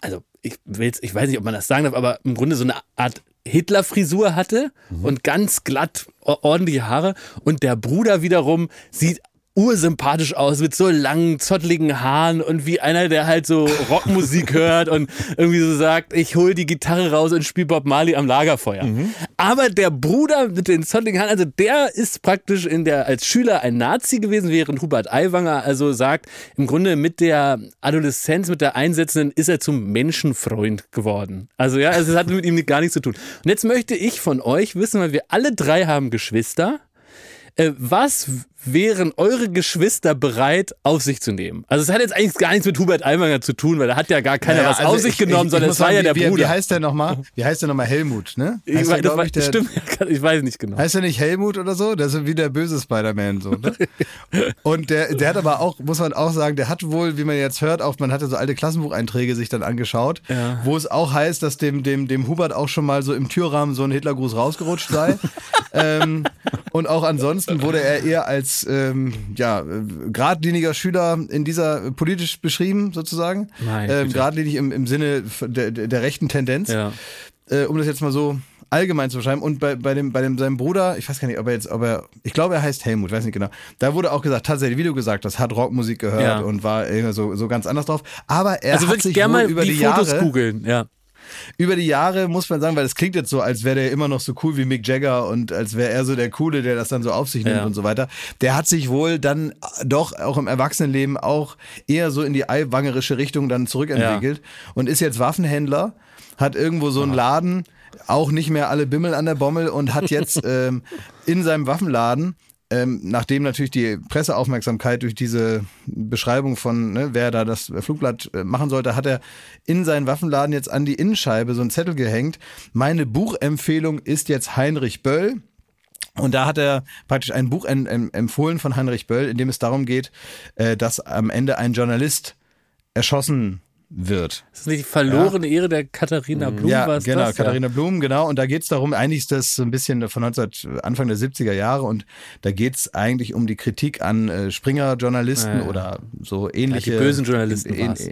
also ich, will's, ich weiß nicht, ob man das sagen darf, aber im Grunde so eine Art Hitler-Frisur hatte und ganz glatt ordentliche Haare und der Bruder wiederum sieht ursympathisch aus mit so langen, zottligen Haaren und wie einer, der halt so Rockmusik [LAUGHS] hört und irgendwie so sagt, ich hol die Gitarre raus und spiel Bob Marley am Lagerfeuer. Aber der Bruder mit den zottligen Haaren, also der ist praktisch in der, als Schüler ein Nazi gewesen, während Hubert Aiwanger also sagt, im Grunde mit der Adoleszenz, mit der Einsetzenden ist er zum Menschenfreund geworden. Also ja, also es hat mit ihm gar nichts zu tun. Und jetzt möchte ich von euch wissen, weil wir alle drei haben Geschwister, äh, was wären eure Geschwister bereit auf sich zu nehmen? Also es hat jetzt eigentlich gar nichts mit Hubert Aiwanger zu tun, weil da hat ja gar keiner Naja, was also auf sich ich- genommen, ich- sondern ich es muss war ja der wie, Bruder. Wie heißt der nochmal? Wie heißt der nochmal? Helmut, ne? ich, weiß, der, ich, der, stimmt, ich weiß nicht genau. Heißt er nicht Helmut oder so? Der ist wie der böse Spider-Man so. Ne? [LAUGHS] Und der, der hat aber auch, muss man auch sagen, der hat wohl, wie man jetzt hört, auch man hatte so alte Klassenbucheinträge sich dann angeschaut, Ja. wo es auch heißt, dass dem, dem, dem Hubert auch schon mal so im Türrahmen so ein Hitlergruß rausgerutscht sei. [LAUGHS] ähm, und auch ansonsten wurde er eher als ähm, ja, äh, geradliniger Schüler in dieser äh, politisch beschrieben, sozusagen. Meine Ähm, geradlinig im, im Sinne der, der, rechten Tendenz Ja. äh, um das jetzt mal so allgemein zu beschreiben. Und bei, bei dem, bei dem, seinem Bruder, ich weiß gar nicht, ob er jetzt, ob er, ich glaube, er heißt Helmut, weiß nicht genau. Da wurde auch gesagt, tatsächlich, wie du gesagt hast, hat Rockmusik gehört Ja. und war so, so ganz anders drauf. Aber er Also hat sich gerne mal über die, die, Fotos Jahre, googeln, ja. Über die Jahre muss man sagen, weil es klingt jetzt so, als wäre der immer noch so cool wie Mick Jagger und als wäre er so der Coole, der das dann so auf sich nimmt Ja. und so weiter. Der hat sich wohl dann doch auch im Erwachsenenleben auch eher so in die eiwangerische Richtung dann zurückentwickelt und ist jetzt Waffenhändler, hat irgendwo so einen Laden, auch nicht mehr alle Bimmel an der Bommel und hat jetzt [LAUGHS] ähm, in seinem Waffenladen ähm, nachdem natürlich die Presseaufmerksamkeit durch diese Beschreibung von, ne, wer da das Flugblatt äh, machen sollte, hat er in seinen Waffenladen jetzt an die Innenscheibe so einen Zettel gehängt. Meine Buchempfehlung ist jetzt Heinrich Böll. Und da hat er praktisch ein Buch em- em- empfohlen von Heinrich Böll, in dem es darum geht, äh, dass am Ende ein Journalist erschossen wird. Das ist nicht die verlorene Ehre der Katharina Blum, ja, was genau, das? Katharina Blum, genau. Und da geht's darum, eigentlich ist das so ein bisschen von 19, Anfang der 70er Jahre und da geht's eigentlich um die Kritik an äh, Springer-Journalisten Ja, ja. oder so ähnliche. Ja, die bösen Journalisten ähn- war's.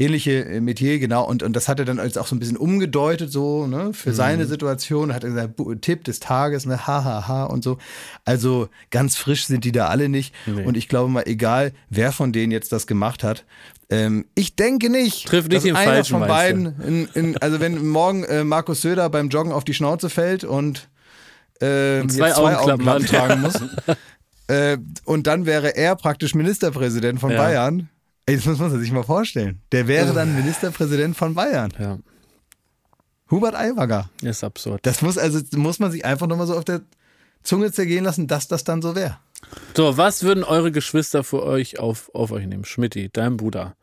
Ähn- Ähnliche äh, Metier, genau. Und, und das hat er dann als auch so ein bisschen umgedeutet, so, ne, Mhm. für seine Situation. Hat er gesagt, Tipp des Tages, ne, ha, ha, ha und so. Also ganz frisch sind die da alle nicht. Nee. Und ich glaube mal, egal wer von denen jetzt das gemacht hat, ähm, ich denke nicht, Trifft nicht den einer Falschen, von beiden in, in, also wenn morgen äh, Markus Söder beim Joggen auf die Schnauze fällt und, äh, Und zwei zwei Augenklappen tragen muss äh, und dann wäre er praktisch Ministerpräsident von Ja. Bayern. Ey, das muss man sich mal vorstellen. Der wäre dann Ministerpräsident von Bayern. Ja, Hubert Aiwanger. ist absurd. Das muss also muss man sich einfach nochmal so auf der Zunge zergehen lassen, dass das dann so wäre. So, was würden eure Geschwister für euch auf, auf euch nehmen? Schmidti, dein Bruder.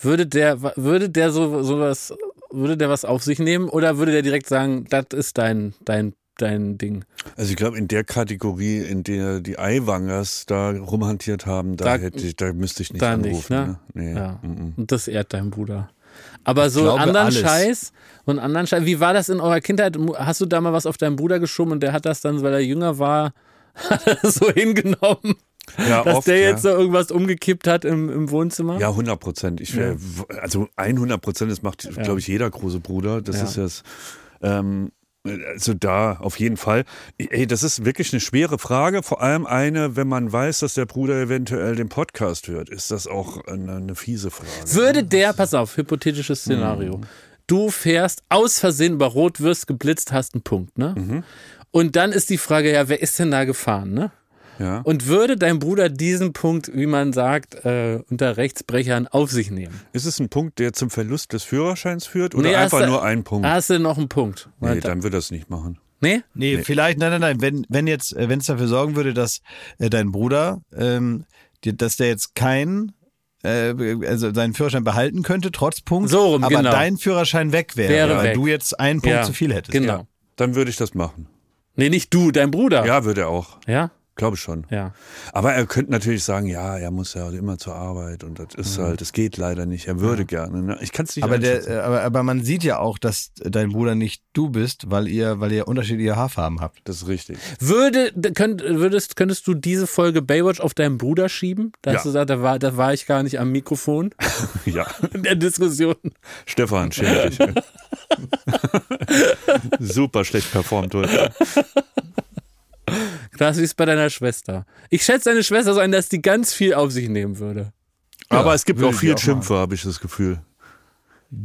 Würde der, würde der so, sowas, würde der was auf sich nehmen oder würde der direkt sagen, das ist dein, dein, dein Ding? Also ich glaube, in der Kategorie, in der die Eiwangers da rumhantiert haben, da, Da- hätte ich, da müsste ich nicht da anrufen. nicht, ne? Nee. Ja. mhm. Und das ehrt dein Bruder. Aber so glaube, anderen alles. Scheiß und anderen Scheiß. Wie war das in eurer Kindheit? Hast du da mal was auf deinen Bruder geschoben und der hat das dann, weil er jünger war, [LAUGHS] so hingenommen, Ja, dass oft, der ja. jetzt so irgendwas umgekippt hat im, im Wohnzimmer? Ja, 100 Prozent. Ich, wär- Also 100 Prozent, das macht, glaube ich, jeder große Bruder. Das Ja. ist das. Ähm, also da auf jeden Fall. Ey, das ist wirklich eine schwere Frage. Vor allem eine, wenn man weiß, dass der Bruder eventuell den Podcast hört, ist das auch eine, eine fiese Frage. Würde der, pass auf, hypothetisches Szenario. Du fährst aus Versehen über Rot, wirst geblitzt, hast einen Punkt, ne? Und dann ist die Frage, ja, wer ist denn da gefahren, ne? Ja. Und würde dein Bruder diesen Punkt, wie man sagt, äh, unter Rechtsbrechern auf sich nehmen? Ist es ein Punkt, der zum Verlust des Führerscheins führt oder Nee, einfach du- nur ein Punkt? Hast du noch einen Punkt? nee, dann wird das nicht machen. nee? Nee, vielleicht, nein, nein, nein. Wenn, wenn jetzt, äh, wenn es dafür sorgen würde, dass äh, dein Bruder, ähm, die, dass der jetzt kein, äh, also seinen Führerschein behalten könnte, trotz Punkt, So rum, aber genau. dein Führerschein weg wäre, Wäre weil weg. du jetzt einen Punkt Ja, zu viel hättest. Genau. Ja, dann würde ich das machen. Nee, nicht du, dein Bruder. Ja, würde er auch. Ja? Glaube schon. Ja. Aber er könnte natürlich sagen, ja, er muss ja immer zur Arbeit und das ist halt, das geht leider nicht. Er würde gerne. Ne? Ich kann es nicht Aber, der, äh, aber, aber man sieht ja auch, dass dein Bruder nicht du bist, weil ihr, weil ihr unterschiedliche Haarfarben habt. Das ist richtig. Würde, könnt, würdest, könntest du diese Folge Baywatch auf deinen Bruder schieben? Da hast Ja. du gesagt, da war, da war ich gar nicht am Mikrofon [LAUGHS] Ja. [LAUGHS] in der Diskussion. Stefan, schäm dich. [LAUGHS] Super schlecht performt heute. Krass, wie ist bei deiner Schwester? Ich schätze deine Schwester so ein, dass die ganz viel auf sich nehmen würde. Aber es gibt auch viel auch Schimpfe, habe ich das Gefühl.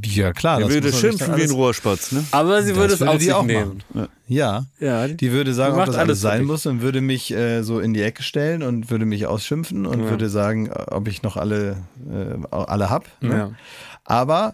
Ja, klar. Er würde schimpfen wie ein Rohrspatz, ne? Aber sie Das würde es würde auf die sich auch nehmen. Ja. Ja, Die würde sagen, Die ob das alles alles sein muss und würde mich äh, so in die Ecke stellen und würde mich ausschimpfen und Ja. würde sagen, ob ich noch alle, äh, alle hab. Ne? Ja. Aber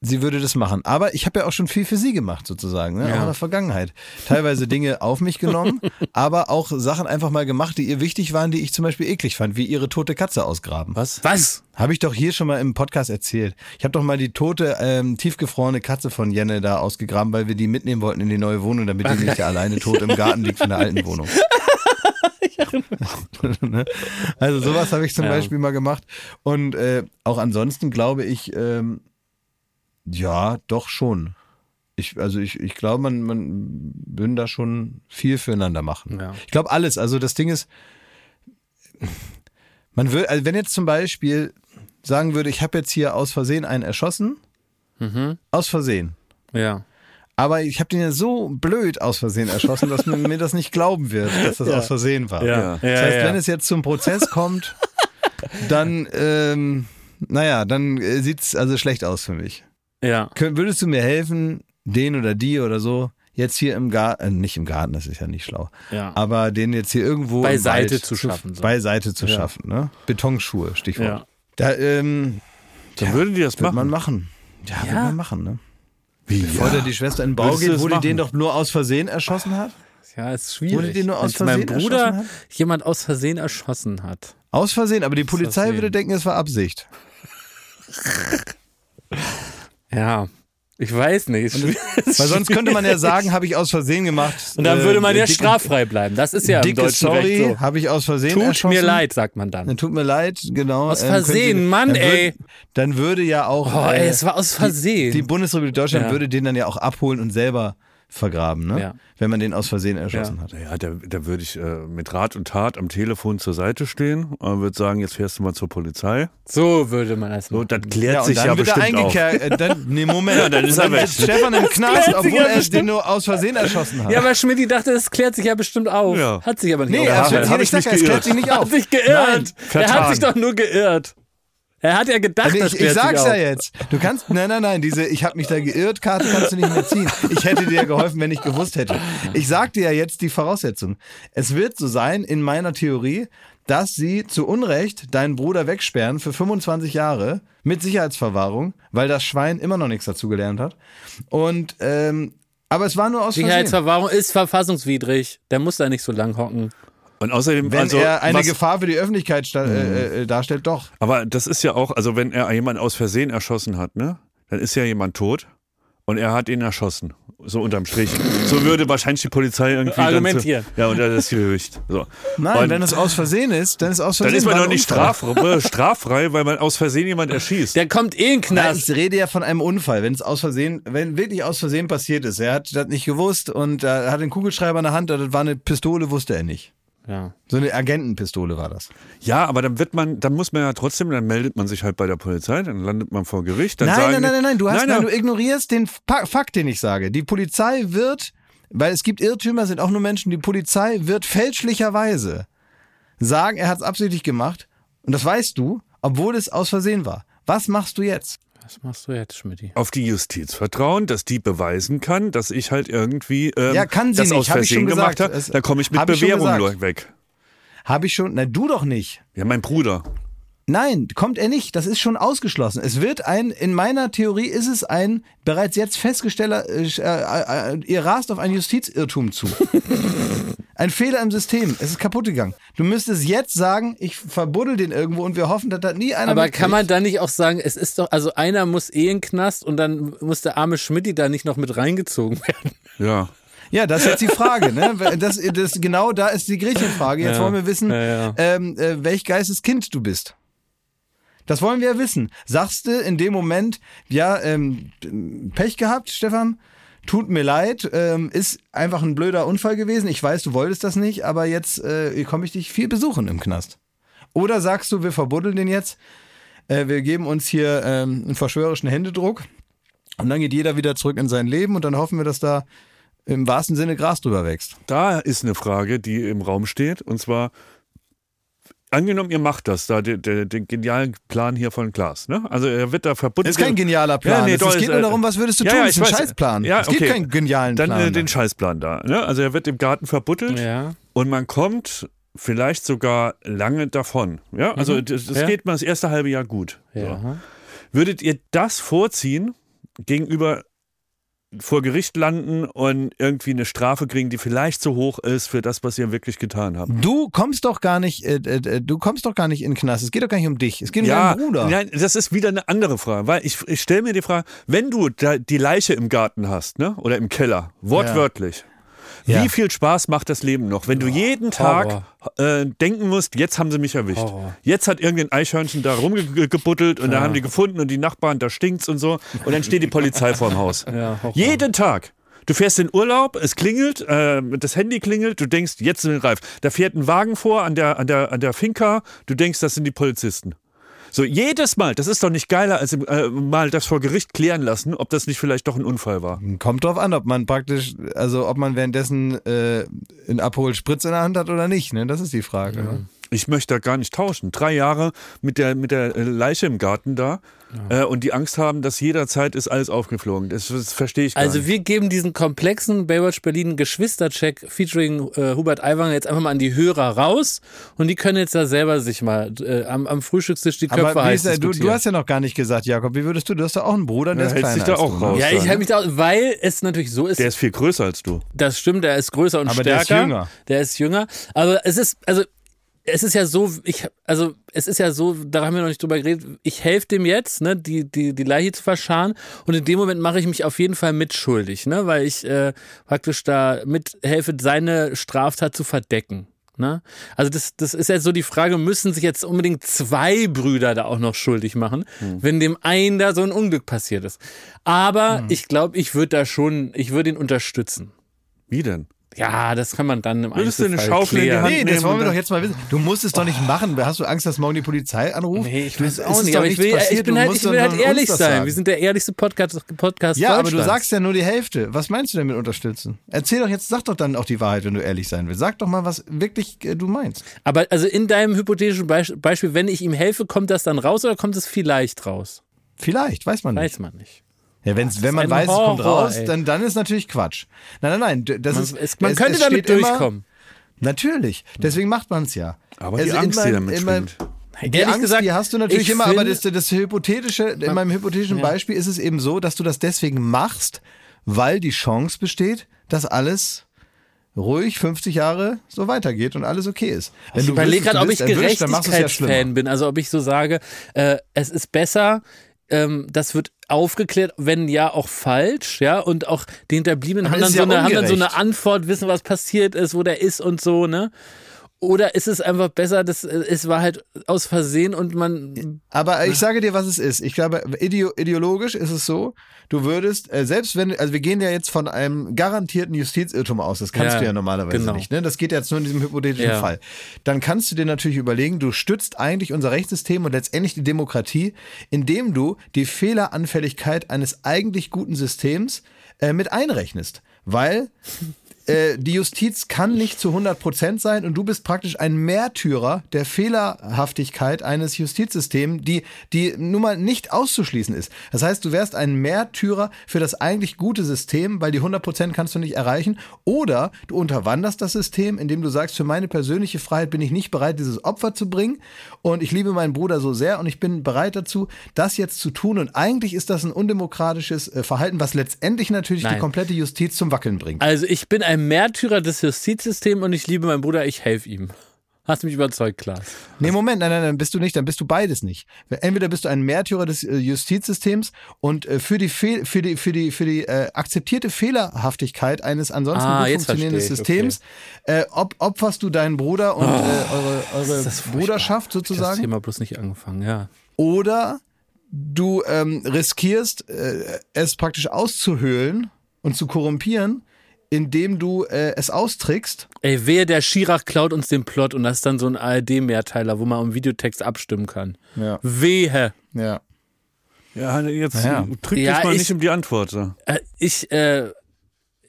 sie würde das machen. Aber ich habe ja auch schon viel für sie gemacht, sozusagen, ne? Ja. auch in der Vergangenheit. Teilweise Dinge auf mich genommen, [LAUGHS] aber auch Sachen einfach mal gemacht, die ihr wichtig waren, die ich zum Beispiel eklig fand, wie ihre tote Katze ausgraben. Was? Was? Habe ich doch hier schon mal im Podcast erzählt. Ich habe doch mal die tote, ähm, tiefgefrorene Katze von Jenne da ausgegraben, weil wir die mitnehmen wollten in die neue Wohnung, damit die nicht alleine tot im Garten liegt von der alten Wohnung. [LAUGHS] [LAUGHS] Ne? also sowas habe ich zum Ja. Beispiel mal gemacht. Und äh, auch ansonsten glaube ich, ähm, ja, doch schon. Ich, also ich, ich glaube, man, man würden da schon viel füreinander machen. Ja. Ich glaube alles. Also das Ding ist, man will, also wenn jetzt zum Beispiel sagen würde, ich habe jetzt hier aus Versehen einen erschossen, Mhm. aus Versehen. Ja. Aber ich habe den ja so blöd aus Versehen erschossen, dass man [LAUGHS] mir das nicht glauben wird, dass das aus Versehen war. Ja. Das heißt, wenn es jetzt zum Prozess kommt, dann, ähm, naja, dann äh, sieht's also schlecht aus für mich. Ja. Könnt, würdest du mir helfen, den oder die oder so, jetzt hier im Garten, äh, nicht im Garten, das ist ja nicht schlau, Ja. aber den jetzt hier irgendwo Beiseite Wald zu schaffen, so. Beiseite zu Ja. schaffen, ne? Betonschuhe, Stichwort. Ja. Da, ähm, Dann würden die das wird man machen. machen. Ja, Ja. wird man machen, ne? Wie? Bevor der die Schwester in den Bau Würdest geht, wo die machen? den doch nur aus Versehen erschossen hat? Ja, ist schwierig. Wurde die nur aus Wenn mein Versehen Bruder erschossen hat? jemand aus Versehen erschossen hat. Aus Versehen, aber die Polizei Versehen. würde denken, es war Absicht. [LAUGHS] Ja. Ich weiß nicht. Ist [LAUGHS] Weil sonst könnte man ja sagen, habe ich aus Versehen gemacht. Und dann äh, würde man ja dicke- straffrei bleiben. Das ist ja im deutschen Sorry, Recht so. habe ich aus Versehen Tut erschossen. mir leid, sagt man dann. Dann tut mir leid, genau. Aus ähm, Versehen, Mann, dann ey. Dann würde ja auch. Oh, ey, äh, es war aus Versehen. Die Bundesrepublik Deutschland Ja. würde den dann ja auch abholen und selber vergraben, ne? Ja. Wenn man den aus Versehen erschossen hat. Naja, da, da würde ich äh, mit Rat und Tat am Telefon zur Seite stehen und würde sagen, jetzt fährst du mal zur Polizei. so würde man das So, machen. das klärt Ja, und sich dann ja wird er bestimmt auch. eingekehrt. Äh, dann, nee, Moment. [LAUGHS] Ja, dann ist er weg. Stefan im Knast, obwohl ja er den nur aus Versehen erschossen hat. Ja, aber Schmidti dachte, das klärt sich ja bestimmt auf. Ja. Hat sich aber nicht nee, er hat hab sich ich nicht es klärt geirrt. sich nicht Er auf. hat sich geirrt. Nein, er hat sich doch nur geirrt. Er hat ja gedacht, Also ich, ich sich sag's ja jetzt. Du kannst, nein, nein, nein, diese Ich habe mich da geirrt Karte kannst du nicht mehr ziehen. Ich hätte dir geholfen, wenn ich gewusst hätte. Ich sag dir ja jetzt die Voraussetzung. Es wird so sein, in meiner Theorie, dass sie zu Unrecht deinen Bruder wegsperren für 25 Jahre mit Sicherheitsverwahrung, weil das Schwein immer noch nichts dazu gelernt hat. Und, ähm, aber es war nur aus Versehen. Sicherheitsverwahrung ist verfassungswidrig. Der muss da nicht so lang hocken. Und außerdem, Wenn also, er eine was, Gefahr für die Öffentlichkeit sta- äh, äh, darstellt, doch. aber das ist ja auch, also wenn er jemanden aus Versehen erschossen hat, ne, dann ist ja jemand tot und er hat ihn erschossen. So unterm Strich. So würde wahrscheinlich die Polizei irgendwie Argumentieren. Ja, und das Gerücht. So. Nein, und wenn es aus Versehen ist, dann ist aus Versehen. dann ist man doch nicht straf, äh, straffrei, weil man aus Versehen jemand erschießt. Der kommt eh in den Nein, Knast. ich rede ja von einem Unfall, wenn es aus Versehen, wenn wirklich aus Versehen passiert ist. Er hat das nicht gewusst und er hat einen Kugelschreiber in der Hand, das war eine Pistole, wusste er nicht. Ja. So eine Agentenpistole war das. Ja, aber dann wird man, dann muss man ja trotzdem, dann meldet man sich halt bei der Polizei, dann landet man vor Gericht. Dann Nein, sagen, nein, nein, nein, nein, du hast, nein, nein, du ignorierst den Fa- Fakt, den ich sage. Die Polizei wird, weil es gibt Irrtümer, sind auch nur Menschen, die Polizei wird fälschlicherweise sagen, er hat es absichtlich gemacht und das weißt du, obwohl es aus Versehen war. Was machst du jetzt? Was machst du jetzt, Schmidti? auf die Justiz vertrauen, dass die beweisen kann, dass ich halt irgendwie ähm, Ja, kann sie das nicht, aus ich Versehen schon gemacht gesagt. habe. Da komme ich mit hab ich Bewährung gesagt. weg. Habe ich schon, nein, du doch nicht. Ja, mein Bruder. Nein, kommt er nicht. Das ist schon ausgeschlossen. Es wird ein, in meiner Theorie ist es ein bereits jetzt festgesteller, äh, äh, äh, ihr rast auf ein Justizirrtum zu. [LAUGHS] ein Fehler im System. Es ist kaputt gegangen. Du müsstest jetzt sagen, ich verbuddel den irgendwo und wir hoffen, dass das nie einer Aber mitkriegt. kann man da nicht auch sagen, es ist doch, also einer muss eh in Knast und dann muss der arme Schmidti da nicht noch mit reingezogen werden. Ja. Ja, das ist jetzt die Frage. Ne? [LAUGHS] Das, das, genau da ist die Gretchenfrage. Jetzt Ja. wollen wir wissen, Ja, ja. Ähm, äh, welch Geisteskind du bist. Das wollen wir ja wissen. Sagst du in dem Moment, ja, ähm, Pech gehabt, Stefan? Tut mir leid, ähm, ist einfach ein blöder Unfall gewesen. Ich weiß, du wolltest das nicht, aber jetzt äh, komme ich dich viel besuchen im Knast. Oder sagst du, wir verbuddeln den jetzt, äh, wir geben uns hier ähm, einen verschwörerischen Händedruck und dann geht jeder wieder zurück in sein Leben und dann hoffen wir, dass da im wahrsten Sinne Gras drüber wächst. Da ist eine Frage, die im Raum steht. Und zwar, angenommen, ihr macht das, da den, den, den genialen Plan hier von Klaas. Ne? Also er wird da verbunden. Das ist kein genialer Plan. Ja, nee, es doch, es geht nur äh, darum, was würdest du ja, tun? ja, das ist ein weiß. Scheißplan. Ja, es gibt okay. keinen genialen Dann Plan. äh, den Scheißplan da. Ne? Also er wird im Garten verbuddelt Ja. und man kommt vielleicht sogar lange davon. Ja, also Mhm. das, das geht mal das erste halbe Jahr gut. So. Würdet ihr das vorziehen gegenüber vor Gericht landen und irgendwie eine Strafe kriegen, die vielleicht so hoch ist für das, was ihr wirklich getan habt? du kommst doch gar nicht, äh, äh, du kommst doch gar nicht in den Knast. Es geht doch gar nicht um dich. Es geht um deinen Bruder. nein, das ist wieder eine andere Frage, weil ich, ich stelle mir die Frage, wenn du die Leiche im Garten hast, ne, oder im Keller, wortwörtlich, Ja. Wie viel Spaß macht das Leben noch, wenn du jeden Tag äh, denken musst, jetzt haben sie mich erwischt. Horror. Jetzt hat irgendein Eichhörnchen da rumgebuddelt und da haben die gefunden und die Nachbarn, da stinkt's und so und dann steht die Polizei vorm Haus. [LAUGHS] Ja. Jeden Tag. Du fährst in Urlaub, es klingelt, äh, das Handy klingelt, du denkst, jetzt sind wir reif. Da fährt ein Wagen vor an der, an der, an der Finca, du denkst, das sind die Polizisten. So, jedes Mal, das ist doch nicht geiler, als äh, mal das vor Gericht klären lassen, ob das nicht vielleicht doch ein Unfall war. Kommt drauf an, ob man praktisch, also ob man währenddessen äh, einen Abhol Spritz in der Hand hat oder nicht. Ne? Das ist die Frage. Ne? Ich möchte da gar nicht tauschen. Drei Jahre mit der, mit der äh, Leiche im Garten da äh, und die Angst haben, dass jederzeit ist alles aufgeflogen. Das, das verstehe ich gar Also nicht. wir geben diesen komplexen Baywatch Berlin Geschwistercheck featuring äh, Hubert Aiwanger jetzt einfach mal an die Hörer raus und die können jetzt da selber sich mal äh, am, am Frühstückstisch die Köpfe Aber wie heiß ist der, du, du hast ja noch gar nicht gesagt, Jakob, wie würdest du, du hast doch auch einen Bruder, der Ja, ist hältst kleiner dich da auch du. raus. ja, ich halte mich da, weil es natürlich so ist, der ist viel größer als du. das stimmt, der ist größer und Aber der stärker. ist jünger. Der ist jünger. Aber es ist, also, es ist ja so, ich, also, es ist ja so, da haben wir noch nicht drüber geredet, ich helfe dem jetzt, ne, die, die, die Leiche zu verscharen und in dem Moment mache ich mich auf jeden Fall mitschuldig, ne, weil ich äh, praktisch da mithelfe, seine Straftat zu verdecken. Ne? Also das, das ist ja so die Frage, müssen sich jetzt unbedingt zwei Brüder da auch noch schuldig machen, wenn dem einen da so ein Unglück passiert ist. Aber ich glaube, ich würde da schon, ich würde ihn unterstützen. Wie denn? Ja, das kann man dann im Würdest du eine Einzelfall Schaufel in die klären. Hand Nee, das wollen wir doch jetzt mal wissen. Du musst es doch nicht machen. Hast du Angst, dass morgen die Polizei anruft? Nee, ich weiß es auch nicht, aber ich, will, ich passiert. bin halt, ich will halt ehrlich sein. Wir sind der ehrlichste Podcast, Podcast Ja, aber du sagst ja nur die Hälfte. Was meinst du denn mit unterstützen? Erzähl doch jetzt, sag doch dann auch die Wahrheit, wenn du ehrlich sein willst. Sag doch mal, was wirklich äh, du meinst. Aber also in deinem hypothetischen Beisp- Beispiel, wenn ich ihm helfe, kommt das dann raus oder kommt es vielleicht raus? Vielleicht, weiß man nicht. Weiß man nicht. Ja, wenn's, wenn man weiß, es kommt Horror, raus, ey. dann, dann ist natürlich Quatsch. Nein, nein, nein. Das Man, ist, es, man es, könnte es damit steht immer- durchkommen. Natürlich. Deswegen macht man es ja. Aber die Also Angst, die immer- damit immer- schwingt. Die Ehrlich Angst, gesagt, die hast du natürlich ich immer, aber das, das hypothetische, in meinem hypothetischen Beispiel ist es eben so, dass du das deswegen machst, weil die Chance besteht, dass alles ruhig 50 Jahre so weitergeht und alles okay ist. Wenn Ich du überlege gerade, ob ich es ja. Gerechtigkeitsfan bin. Also ob ich so sage, äh, es ist besser, ähm, das wird aufgeklärt, wenn ja auch falsch, ja, und auch die Hinterbliebenen haben dann, so ja eine, haben dann so eine. Antwort, wissen, was passiert ist, wo der ist und so, ne? Oder ist es einfach besser, dass äh, es war halt aus Versehen und man Aber ich sage dir, was es ist. Ich glaube, ideo ideologisch ist es so, du würdest, äh, selbst wenn, also wir gehen ja jetzt von einem garantierten Justizirrtum aus, das kannst Ja, du ja normalerweise genau. nicht, ne? Das geht jetzt nur in diesem hypothetischen Ja. Fall. Dann kannst du dir natürlich überlegen, du stützt eigentlich unser Rechtssystem und letztendlich die Demokratie, indem du die Fehleranfälligkeit eines eigentlich guten Systems äh, mit einrechnest. Weil äh, die Justiz kann nicht zu 100 Prozent sein und du bist praktisch ein Märtyrer der Fehlerhaftigkeit eines Justizsystems, die, die nun mal nicht auszuschließen ist. Das heißt, du wärst ein Märtyrer für das eigentlich gute System, weil die 100 Prozent kannst du nicht erreichen. Oder du unterwanderst das System, indem du sagst, für meine persönliche Freiheit bin ich nicht bereit, dieses Opfer zu bringen und ich liebe meinen Bruder so sehr und ich bin bereit dazu, das jetzt zu tun und eigentlich ist das ein undemokratisches äh, Verhalten, was letztendlich natürlich die Nein. komplette Justiz zum Wackeln bringt. Also ich bin ein Märtyrer des Justizsystems und ich liebe meinen Bruder, ich helfe ihm. Hast mich überzeugt, Klaas. Nee, Moment, nein, nein, nein, bist du nicht, dann bist du beides nicht. Entweder bist du ein Märtyrer des äh, Justizsystems und äh, für die Fehl, für die für die für die äh, akzeptierte Fehlerhaftigkeit eines ansonsten Ah, gut funktionierenden ich, Systems äh, op opferst du deinen Bruder und äh, eure, eure Oh, Das Bruderschaft Das sozusagen Thema bloß nicht angefangen, ja. oder du ähm, riskierst es praktisch auszuhöhlen und zu korrumpieren, indem du äh, es austrickst Ey, wehe, der Schirach klaut uns den Plot und das ist dann so ein ARD-Mehrteiler, wo man im Videotext abstimmen kann. Ja. Wehe. Ja. Ja, jetzt Ja. drück Ja, dich mal ich- nicht um die Antwort. Äh, ich, äh,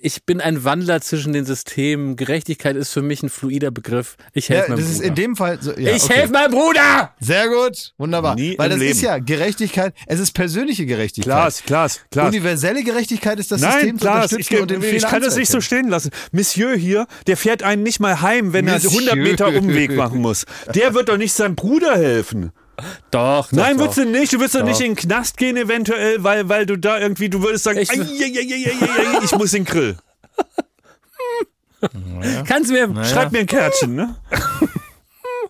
ich bin ein Wandler zwischen den Systemen. Gerechtigkeit ist für mich ein fluider Begriff. Ich Ja, helfe das meinem ist Bruder. in dem Fall so. Ja, ich okay. helfe meinem Bruder! Sehr gut, wunderbar. Nie Weil im das ist Leben. ja Gerechtigkeit, es ist persönliche Gerechtigkeit. Klaas, Klaas, Klaas. Universelle Gerechtigkeit ist das Nein, System zu Klaas, unterstützen ich, und den ich kann das nicht so stehen lassen. Monsieur hier, der fährt einen nicht mal heim, wenn er Monsieur. 100 Meter Umweg machen muss. Der wird doch nicht seinem Bruder helfen. Doch, doch Nein, doch. würdest du nicht. Du würdest doch nicht in den Knast gehen eventuell, weil, weil du da irgendwie, du würdest sagen, Ich- "Ei, ei, ei, ei, ei, ei, ich muss in den Grill. Kannst du mir, Schreib mir ein Kärtchen, ne?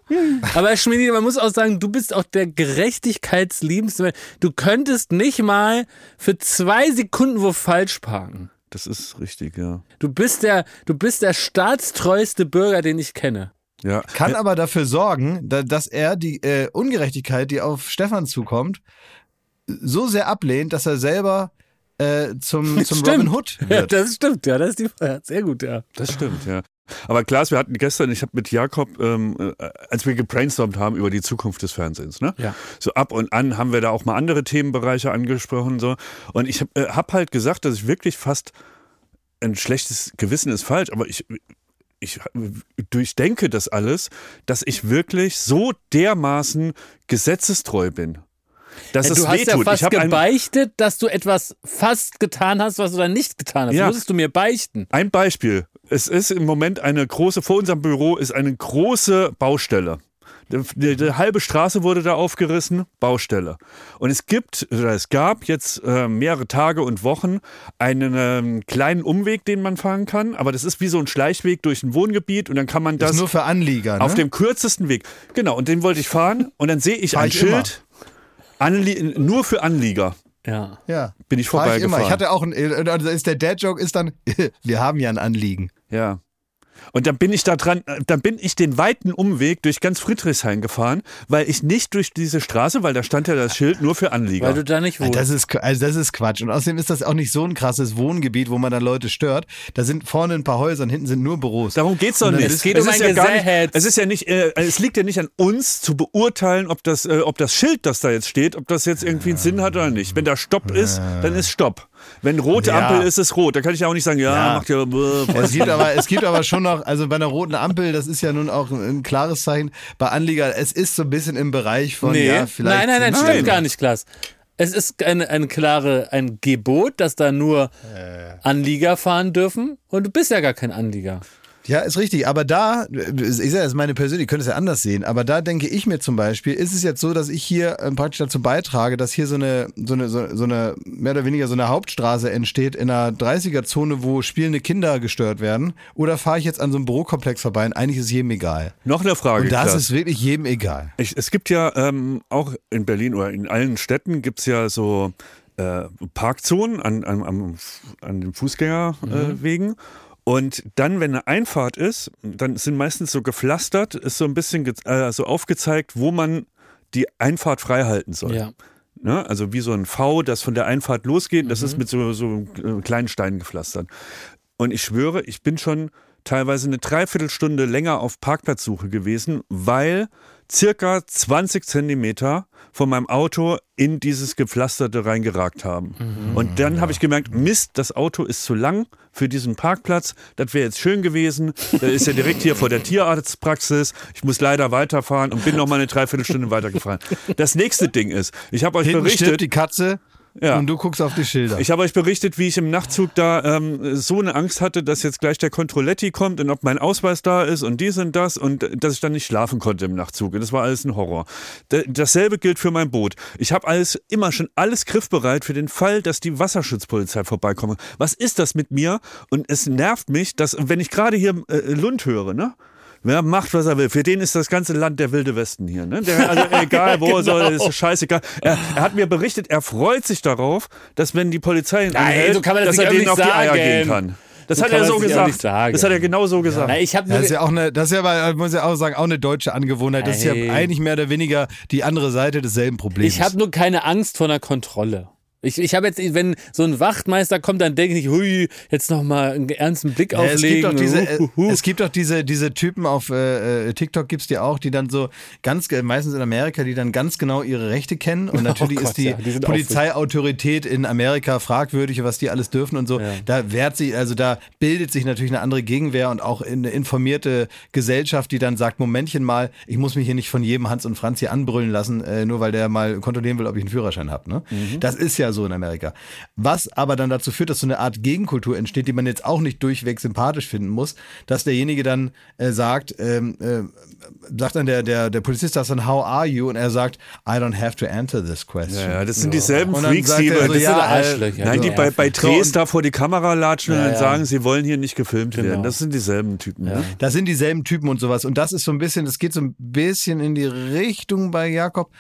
[LAUGHS] aber Schmidi, man muss auch sagen, du bist auch der gerechtigkeitsliebendste. Mensch. Du könntest nicht mal für zwei Sekunden wo falsch parken. Das ist richtig, ja. Du bist der, du bist der staatstreueste Bürger, den ich kenne. Ja. Kann aber dafür sorgen, da, dass er die äh, Ungerechtigkeit, die auf Stefan zukommt, so sehr ablehnt, dass er selber äh, zum, [LAUGHS] zum Stimmt. Robin Hood Ja, wird. das stimmt, ja, das ist die Frage. Sehr gut, ja. Das stimmt, ja. Aber Klaas, wir hatten gestern, ich habe mit Jakob, ähm, äh, als wir gebrainstormt haben über die Zukunft des Fernsehens, ne? Ja. So ab und an haben wir da auch mal andere Themenbereiche angesprochen, so. Und ich habe äh, hab halt gesagt, dass ich wirklich fast ein schlechtes Gewissen ist falsch, aber ich ich durchdenke das alles, dass ich wirklich so dermaßen gesetzestreu bin. Dass Äh, es du hast ja wehtut. fast ich habe ein, gebeichtet, dass du etwas fast getan hast, was du dann nicht getan hast. Ja. Musstest du mir beichten. ein Beispiel. Es ist im Moment eine große, vor unserem Büro ist eine große Baustelle. Die, halbe Straße wurde da aufgerissen, Baustelle. Und es gibt, oder es gab jetzt äh, mehrere Tage und Wochen einen ähm, kleinen Umweg, den man fahren kann. Aber das ist wie so ein Schleichweg durch ein Wohngebiet und dann kann man Das das ist nur für Anlieger, ne? auf dem kürzesten Weg. Genau, und den wollte ich fahren und dann sehe ich Fahr ein ich Schild, Anlie nur für Anlieger. Ja. ja. Bin ich Fahr ich immer. vorbeigefahren. Ich hatte auch ein, äh, also ist der Dad-Joke ist dann, [LAUGHS] wir haben ja ein Anliegen. Ja. Und dann bin ich da dran, äh, dann bin ich den weiten Umweg durch ganz Friedrichshain gefahren, weil ich nicht durch diese Straße, weil da stand ja das Schild nur für Anlieger. Weil du da nicht wohnst. Das ist, also das ist Quatsch. Und außerdem ist das auch nicht so ein krasses Wohngebiet, wo man dann Leute stört. Da sind vorne ein paar Häuser und hinten sind nur Büros. Darum geht's doch nicht. Es geht um ist ein ja gar nicht. Es ist ja nicht, äh, es liegt ja nicht an uns zu beurteilen, ob das, äh, ob das Schild, das da jetzt steht, ob das jetzt irgendwie einen Sinn hat oder nicht. Wenn da Stopp ist, dann ist Stopp. Wenn rote Ja. Ampel ist, ist rot. Da kann ich ja auch nicht sagen, ja, Ja. macht ja. Es gibt, aber, es gibt aber schon noch, also bei einer roten Ampel, das ist ja nun auch ein, ein klares Zeichen, bei Anlieger, es ist so ein bisschen im Bereich von, Nee. ja, vielleicht. nein, nein, nein, sind- stimmt gar nicht, Klaas. Es ist eine, eine klare, ein Gebot, dass da nur Anlieger fahren dürfen und du bist ja gar kein Anlieger. Ja, ist richtig. Aber da, ist ja das ist meine persönliche, ich könnte es ja anders sehen, aber da denke ich mir zum Beispiel, ist es jetzt so, dass ich hier praktisch dazu beitrage, dass hier so eine, so eine, so, eine, mehr oder weniger so eine Hauptstraße entsteht in einer 30er-Zone, wo spielende Kinder gestört werden? Oder fahre ich jetzt an so einem Bürokomplex vorbei und eigentlich ist jedem egal? Noch eine Frage. Und das Klaas. ist wirklich jedem egal. Ich, es gibt ja ähm, auch in Berlin oder in allen Städten gibt es ja so äh, Parkzonen an, an, an den Fußgängerwegen. Äh, und dann, wenn eine Einfahrt ist, dann sind meistens so gepflastert, ist so ein bisschen äh, so aufgezeigt, wo man die Einfahrt frei halten soll. Ja. Ne? Also wie so ein V, das von der Einfahrt losgeht, das ist mit so, so äh, kleinen Steinen gepflastert. Und ich schwöre, ich bin schon teilweise eine Dreiviertelstunde länger auf Parkplatzsuche gewesen, weil circa 20 Zentimeter von meinem Auto in dieses Gepflasterte reingeragt haben. Und dann habe ich gemerkt, Mist, das Auto ist zu lang für diesen Parkplatz. Das wäre jetzt schön gewesen. Der ist ja direkt hier vor der Tierarztpraxis. Ich muss leider weiterfahren und bin noch mal eine Dreiviertelstunde weitergefahren. Das nächste Ding ist, ich habe euch Hinten berichtet, die Katze Ja. und du guckst auf die Schilder. ich habe euch berichtet, wie ich im Nachtzug da ähm, so eine Angst hatte, dass jetzt gleich der Controletti kommt und ob mein Ausweis da ist und dies und das und äh, dass ich dann nicht schlafen konnte im Nachtzug. Und das war alles ein Horror. D dasselbe gilt für mein Boot. Ich habe alles immer schon alles griffbereit für den Fall, dass die Wasserschutzpolizei vorbeikommt. Was ist das mit mir? Und es nervt mich, dass wenn ich gerade hier äh, Lund höre, ne? Wer macht, was er will. Für den ist das ganze Land der wilde Westen hier. Ne? Der, also [LAUGHS] egal, wo er soll, ist scheißegal. Er, er hat mir berichtet, er freut sich darauf, dass wenn die Polizei ihn Nein, anhält, so kann man das dass er denen auf die Eier gehen kann. Das So hat er so gesagt. Das hat er genau so gesagt. Na, ich habe Das ist ja auch eine, das ist ja, aber, muss ja auch sagen, auch eine deutsche Angewohnheit. Das ist ja eigentlich mehr oder weniger die andere Seite desselben Problems. Ich habe nur keine Angst vor einer Kontrolle. Ich, ich habe jetzt, wenn so ein Wachtmeister kommt, dann denke ich, hui, jetzt nochmal einen ernsten Blick Ja, es gibt auflegen. doch diese, äh, es gibt doch diese, diese Typen auf äh, äh, TikTok gibt's die auch, die dann so ganz, meistens in Amerika, die dann ganz genau ihre Rechte kennen und [LAUGHS] natürlich Oh Gott, ist die ja, die Polizeiautorität in Amerika fragwürdig, was die alles dürfen und so. Da wehrt sich, also da bildet sich natürlich eine andere Gegenwehr und auch eine informierte Gesellschaft, die dann sagt, Momentchen mal, ich muss mich hier nicht von jedem Hans und Franz hier anbrüllen lassen, äh, nur weil der mal kontrollieren will, ob ich einen Führerschein habe. Ne? Mhm. Das ist ja so in Amerika. Was aber dann dazu führt, dass so eine Art Gegenkultur entsteht, die man jetzt auch nicht durchweg sympathisch finden muss, dass derjenige dann äh, sagt, ähm, äh, sagt dann der, der, der Polizist das dann, how are you? Und er sagt, I don't have to answer this question. Ja, ja, das sind dieselben dann Freaks, die, so, das ja, sind, Arschlöcher. nein, die Ja, bei, bei Drehs da vor die Kamera latschen und Ja, dann ja. sagen, sie wollen hier nicht gefilmt Genau. werden. Das sind dieselben Typen. Ne? Das sind dieselben Typen und sowas. Und das ist so ein bisschen, das geht so ein bisschen in die Richtung bei Jakob.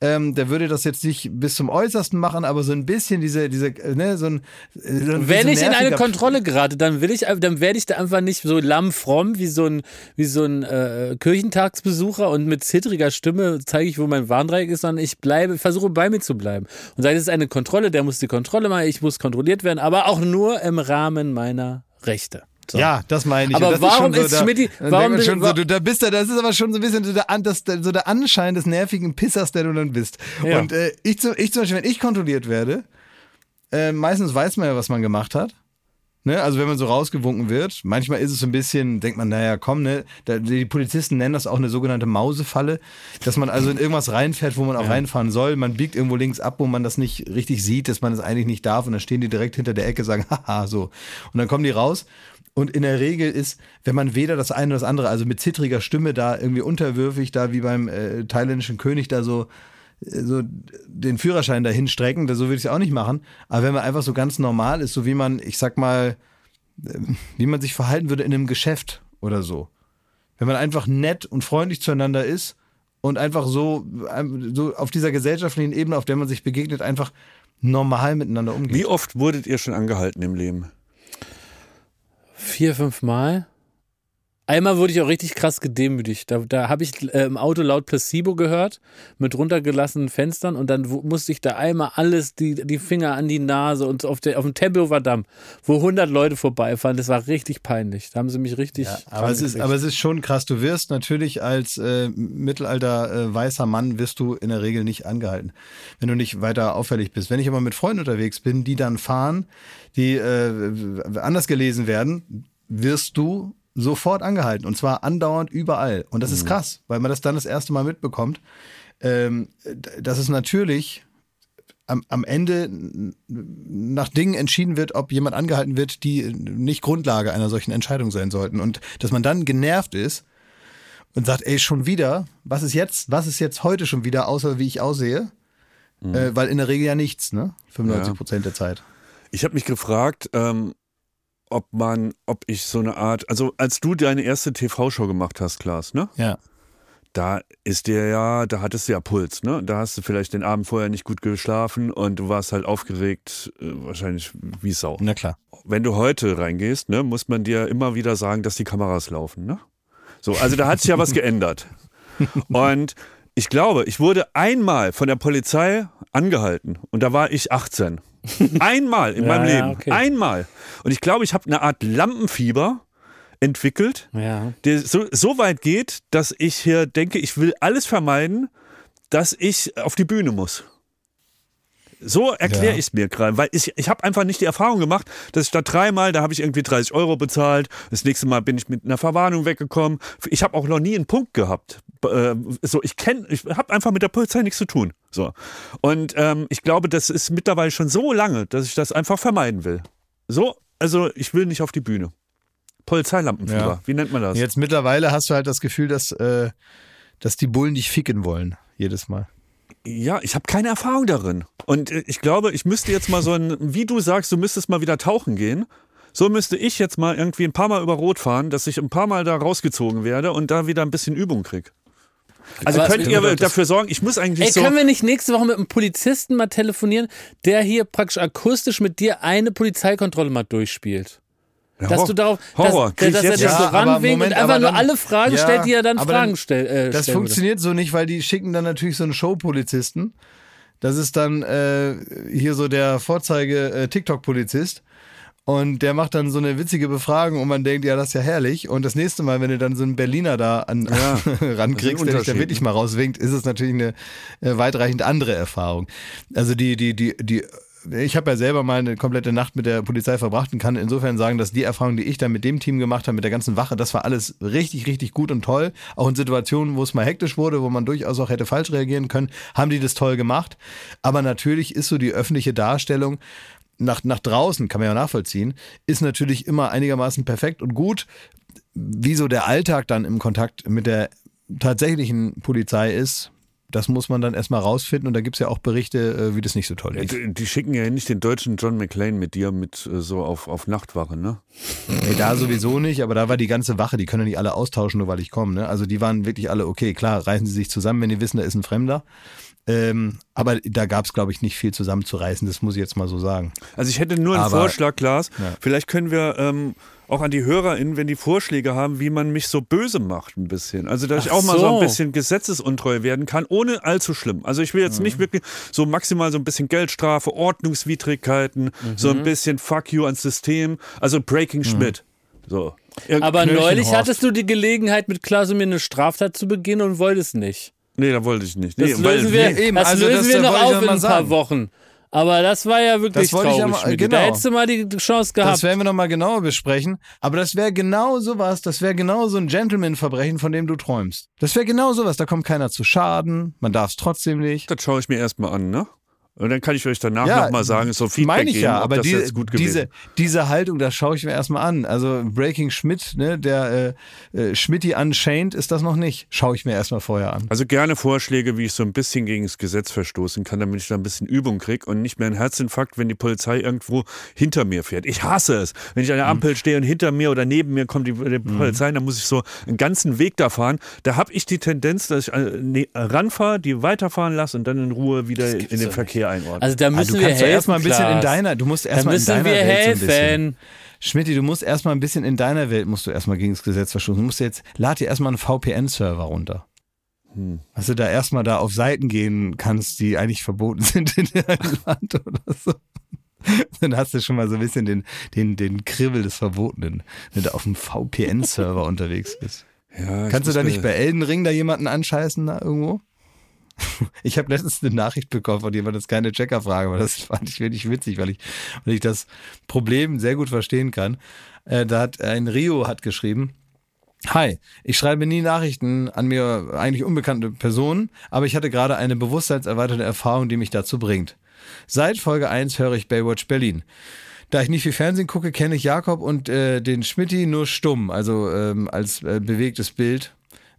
Ähm, der würde das jetzt nicht bis zum Äußersten machen, aber so ein bisschen diese, diese, äh, ne, so ein. äh, So Wenn ich in eine Kontrolle gerate, dann will ich, dann werde ich da einfach nicht so lammfromm wie so ein, wie so ein äh, Kirchentagsbesucher und mit zittriger Stimme zeige ich, wo mein Warndreieck ist, sondern ich bleibe, versuche bei mir zu bleiben. Und sage, es ist eine Kontrolle, der muss die Kontrolle machen, ich muss kontrolliert werden, aber auch nur im Rahmen meiner Rechte. So. Ja, das meine ich. Aber warum ist da, Schmidti- warum schon so, du, da bist du, das ist aber schon so ein bisschen so der, das, so der Anschein des nervigen Pissers, der du dann bist. Ja. Und äh, ich, zum, ich zum Beispiel, wenn ich kontrolliert werde, äh, meistens weiß man ja, was man gemacht hat. Ne? Also wenn man so rausgewunken wird, manchmal ist es so ein bisschen, denkt man, naja, komm, ne? Da, die Polizisten nennen das auch eine sogenannte Mausefalle, dass man also in irgendwas reinfährt, wo man auch reinfahren soll. Man biegt irgendwo links ab, wo man das nicht richtig sieht, dass man es das eigentlich nicht darf. Und dann stehen die direkt hinter der Ecke, sagen, [LAUGHS] haha, so. Und dann kommen die raus. Und in der Regel ist, wenn man weder das eine oder das andere, also mit zittriger Stimme da irgendwie unterwürfig, da wie beim äh, thailändischen König da so äh, so den Führerschein dahin strecken, so würde ich es auch nicht machen. Aber wenn man einfach so ganz normal ist, so wie man, ich sag mal, äh, wie man sich verhalten würde in einem Geschäft oder so. Wenn man einfach nett und freundlich zueinander ist und einfach so, ähm, so auf dieser gesellschaftlichen Ebene, auf der man sich begegnet, einfach normal miteinander umgeht. Wie oft wurdet ihr schon angehalten im Leben? Vier, fünf Mal. Einmal wurde ich auch richtig krass gedemütigt. Da, da habe ich äh, im Auto laut Placebo gehört, mit runtergelassenen Fenstern und dann musste ich da einmal alles, die, die Finger an die Nase und auf, der, auf dem Tempelhofer Damm, wo 100 Leute vorbeifahren. Das war richtig peinlich. Da haben sie mich richtig. Ja, aber, es ist, aber es ist schon krass. Du wirst natürlich als äh, Mittelalter äh, weißer Mann wirst du in der Regel nicht angehalten, wenn du nicht weiter auffällig bist. Wenn ich aber mit Freunden unterwegs bin, die dann fahren, die äh, anders gelesen werden, wirst du sofort angehalten und zwar andauernd überall. Und das ist mhm. krass, weil man das dann das erste Mal mitbekommt. Ähm, dass es natürlich am, am Ende nach Dingen entschieden wird, ob jemand angehalten wird, die nicht Grundlage einer solchen Entscheidung sein sollten. Und dass man dann genervt ist und sagt, ey, schon wieder, was ist jetzt, was ist jetzt heute schon wieder, außer wie ich aussehe? Mhm. Äh, weil in der Regel ja nichts, ne? 95 Prozent ja. der Zeit. Ich habe mich gefragt, ähm, ob man, ob ich so eine Art, also als du deine erste TV-Show gemacht hast, Klaas, ne? Ja. Da ist dir ja, da hattest du ja Puls, ne? Da hast du vielleicht den Abend vorher nicht gut geschlafen und du warst halt aufgeregt, äh, wahrscheinlich wie Sau. Na klar. Wenn du heute reingehst, ne, muss man dir immer wieder sagen, dass die Kameras laufen, ne? So, also da hat sich ja was geändert. [LAUGHS] Und ich glaube, ich wurde einmal von der Polizei angehalten und da war ich 18. [LAUGHS] Einmal in ja, meinem Leben. Ja, okay. Einmal. Und ich glaube, ich habe eine Art Lampenfieber entwickelt, ja. der so, so weit geht, dass ich hier denke, ich will alles vermeiden, dass ich auf die Bühne muss. So erkläre ja. ich es mir gerade, weil ich, ich habe einfach nicht die Erfahrung gemacht, dass ich da dreimal, da habe ich irgendwie 30 Euro bezahlt, das nächste Mal bin ich mit einer Verwarnung weggekommen. Ich habe auch noch nie einen Punkt gehabt. Äh, so, ich kenne, ich habe einfach mit der Polizei nichts zu tun. So. Und ähm, ich glaube, das ist mittlerweile schon so lange, dass ich das einfach vermeiden will. So, also ich will nicht auf die Bühne. Polizeilampenfieber, ja. wie nennt man das? Jetzt mittlerweile hast du halt das Gefühl, dass, äh, dass die Bullen dich ficken wollen, jedes Mal. Ja, ich habe keine Erfahrung darin. Und äh, ich glaube, ich müsste jetzt mal so ein, wie du sagst, du müsstest mal wieder tauchen gehen. So müsste ich jetzt mal irgendwie ein paar Mal über Rot fahren, dass ich ein paar Mal da rausgezogen werde und da wieder ein bisschen Übung krieg. Also Aber könnt ihr dafür sorgen, ich muss eigentlich ey, so. Können wir nicht nächste Woche mit einem Polizisten mal telefonieren, der hier praktisch akustisch mit dir eine Polizeikontrolle mal durchspielt? Ja, dass du darauf, Horror. dass, dass er dich ja, so ranwinkt und einfach nur alle Fragen ja, stellt, die er dann Fragen dann, stell, äh, Das funktioniert würde. so nicht, weil die schicken dann natürlich so einen Showpolizisten. Das ist dann äh, hier so der Vorzeige-TikTok-Polizist. Äh, und der macht dann so eine witzige Befragung und man denkt, ja, das ist ja herrlich. Und das nächste Mal, wenn du dann so einen Berliner da an, ja, [LAUGHS] rankriegst, der dich da wirklich mal rauswinkt, ist es natürlich eine äh, weitreichend andere Erfahrung. Also die, die, die, die ich habe ja selber mal eine komplette Nacht mit der Polizei verbracht und kann insofern sagen, dass die Erfahrung, die ich da mit dem Team gemacht habe, mit der ganzen Wache, das war alles richtig, richtig gut und toll. Auch in Situationen, wo es mal hektisch wurde, wo man durchaus auch hätte falsch reagieren können, haben die das toll gemacht. Aber natürlich ist so die öffentliche Darstellung nach, nach draußen, kann man ja nachvollziehen, ist natürlich immer einigermaßen perfekt und gut. Wie so der Alltag dann im Kontakt mit der tatsächlichen Polizei ist, das muss man dann erstmal rausfinden und da gibt es ja auch Berichte, äh, wie das nicht so toll ist. Die, die, schicken ja nicht den deutschen John McClane mit dir mit äh, so auf, auf Nachtwache, ne? Nee, da sowieso nicht, aber da war die ganze Wache, die können ja nicht alle austauschen, nur weil ich komme. Ne? Also die waren wirklich alle, okay, klar, reißen sie sich zusammen, wenn die wissen, da ist ein Fremder. Ähm, aber da gab es, glaube ich, nicht viel zusammenzureißen, das muss ich jetzt mal so sagen. Also ich hätte nur einen aber, Vorschlag, Klaas. Ja. Vielleicht können wir ähm, auch an die HörerInnen, wenn die Vorschläge haben, wie man mich so böse macht ein bisschen. Also, dass Ach ich auch mal so. ein bisschen gesetzesuntreu werden kann, ohne allzu schlimm. Also, ich will jetzt mhm. nicht wirklich so maximal so ein bisschen Geldstrafe, Ordnungswidrigkeiten, mhm. so ein bisschen Fuck you ans System, also Breaking mhm. Schmidt. So. Aber neulich hattest du die Gelegenheit, mit Klaas mir eine Straftat zu begehen und wolltest nicht. Nee, da wollte ich nicht. Nee, das lösen wir, nee, eben, das also lösen das, wir noch auf in ein paar Wochen. Aber das war ja wirklich Das wollte ich traurig. ja mal- genau. Da hättest du mal die Chance gehabt. Das werden wir nochmal genauer besprechen. Aber das wäre genau sowas, das wäre genau so ein Gentleman-Verbrechen, von dem du träumst. Das wäre genau sowas, da kommt keiner zu Schaden, man darf es trotzdem nicht. Das schaue ich mir erstmal an, ne? Und dann kann ich euch danach Ja, nochmal sagen, so Feedback Meine ich geben, ja, ob aber das die, jetzt gut gewesen diese, diese Haltung, das schaue ich mir erstmal an. Also Breaking Schmidt, ne, der äh, äh, Schmidti Unchained ist das noch nicht. Schaue ich mir erstmal vorher an. Also gerne Vorschläge, wie ich so ein bisschen gegen das Gesetz verstoßen kann, damit ich da ein bisschen Übung kriege und nicht mehr einen Herzinfarkt, wenn die Polizei irgendwo hinter mir fährt. Ich hasse es. Wenn ich an der Ampel stehe und hinter mir oder neben mir kommt die, die Polizei, dann muss ich so einen ganzen Weg da fahren. Da habe ich die Tendenz, dass ich äh, ne, ranfahre, die weiterfahren lasse und dann in Ruhe wieder in den Verkehr einordne. also da müssen Ah, du wir helfen. erstmal ein bisschen in deiner, du musst erstmal in müssen deiner wir Welt so ein bisschen. helfen. Schmidti, du musst erstmal ein bisschen in deiner Welt musst du erstmal gegen das Gesetz verstoßen. Du musst jetzt, lad dir erstmal einen VPN-Server runter. Hm. Dass du da erstmal da auf Seiten gehen kannst, die eigentlich verboten [LAUGHS] sind in deinem Land oder so. Dann hast du schon mal so ein bisschen den, den, den Kribbel des Verbotenen, wenn du auf einem VPN-Server [LAUGHS] unterwegs bist. Ja, Kannst du da nicht bei Elden Ring da jemanden anscheißen da irgendwo? [LAUGHS] Ich habe letztens eine Nachricht bekommen von jemandem, das ist keine Checkerfrage, aber das [LAUGHS] fand ich wirklich witzig, weil ich, weil ich das Problem sehr gut verstehen kann. Äh, da hat ein Rio hat geschrieben, Hi, ich schreibe nie Nachrichten an mir eigentlich unbekannte Personen, aber ich hatte gerade eine bewusstseinserweiterte Erfahrung, die mich dazu bringt. Seit Folge 1 höre ich Baywatch Berlin. Da ich nicht viel Fernsehen gucke, kenne ich Jakob und äh, den Schmidti nur stumm, also ähm, als äh, bewegtes Bild.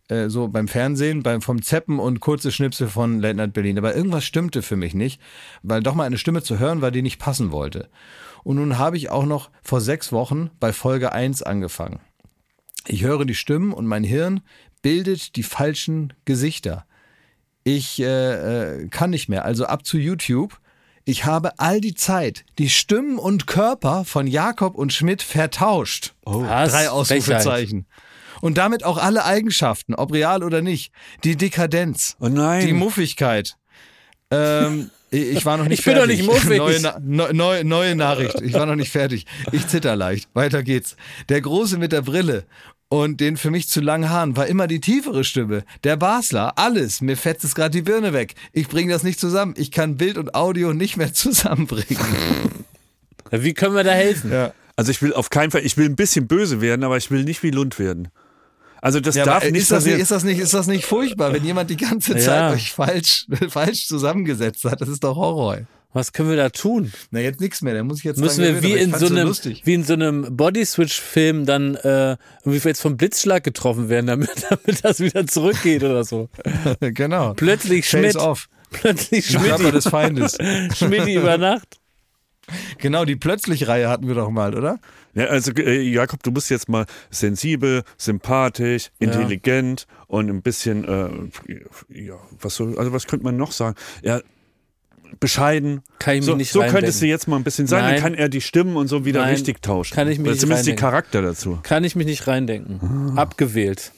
Äh, so beim Fernsehen, beim vom Zeppen und kurze Schnipsel von Late Night Berlin. Aber irgendwas stimmte für mich nicht, weil doch mal eine Stimme zu hören war, die nicht passen wollte. Und nun habe ich auch noch vor sechs Wochen bei Folge 1 angefangen. Ich höre die Stimmen und mein Hirn bildet die falschen Gesichter. Ich äh, äh, kann nicht mehr, also ab zu YouTube. Ich habe all die Zeit die Stimmen und Körper von Jakob und Schmidt vertauscht. Was? Drei Ausrufezeichen. Und damit auch alle Eigenschaften, ob real oder nicht. Die Dekadenz, Oh nein. die Muffigkeit. Ähm, [LAUGHS] ich war noch nicht Ich bin doch fertig. nicht muffig. Neue, neue, neue Nachricht. Ich war noch nicht fertig. Ich zitter leicht. Weiter geht's. Der Große mit der Brille und den für mich zu langen Haaren war immer die tiefere Stimme. Der Basler, alles. Mir fetzt es gerade die Birne weg. Ich bringe das nicht zusammen. Ich kann Bild und Audio nicht mehr [LAUGHS] zusammenbringen. Wie können wir da helfen? Ja. Also ich will auf keinen Fall, ich will ein bisschen böse werden, aber ich will nicht wie Lund werden. Also das Ja, darf aber nicht ist, das nicht, passieren. ist, das nicht, ist das nicht furchtbar, wenn jemand die ganze Zeit Ja. euch falsch, [LAUGHS] falsch zusammengesetzt hat? Das ist doch Horror. Was können wir da tun? Na, jetzt nichts mehr. Da muss ich jetzt Müssen wir wie in, so einem, lustig. wie in so einem Body-Switch-Film dann äh, irgendwie jetzt vom Blitzschlag getroffen werden, damit, [LAUGHS] damit das wieder zurückgeht oder so. [LAUGHS] genau. Plötzlich Face Schmidt. off. Plötzlich Schmidt. des Feindes. Schmidt über Nacht. Genau, die Plötzlich-Reihe hatten wir doch mal, oder? Ja, also äh, Jakob, du bist jetzt mal sensibel, sympathisch, intelligent und ein bisschen, äh, ja, was so, also was könnte man noch sagen? Ja, bescheiden. Kann ich mich so, nicht so reindenken. könntest du jetzt mal ein bisschen sein, Nein. dann kann er die Stimmen und so wieder Nein. richtig tauschen. Kann ich mich Oder nicht zumindest die reindenken. Charakter dazu. Kann ich mich nicht reindenken. Ah. Abgewählt.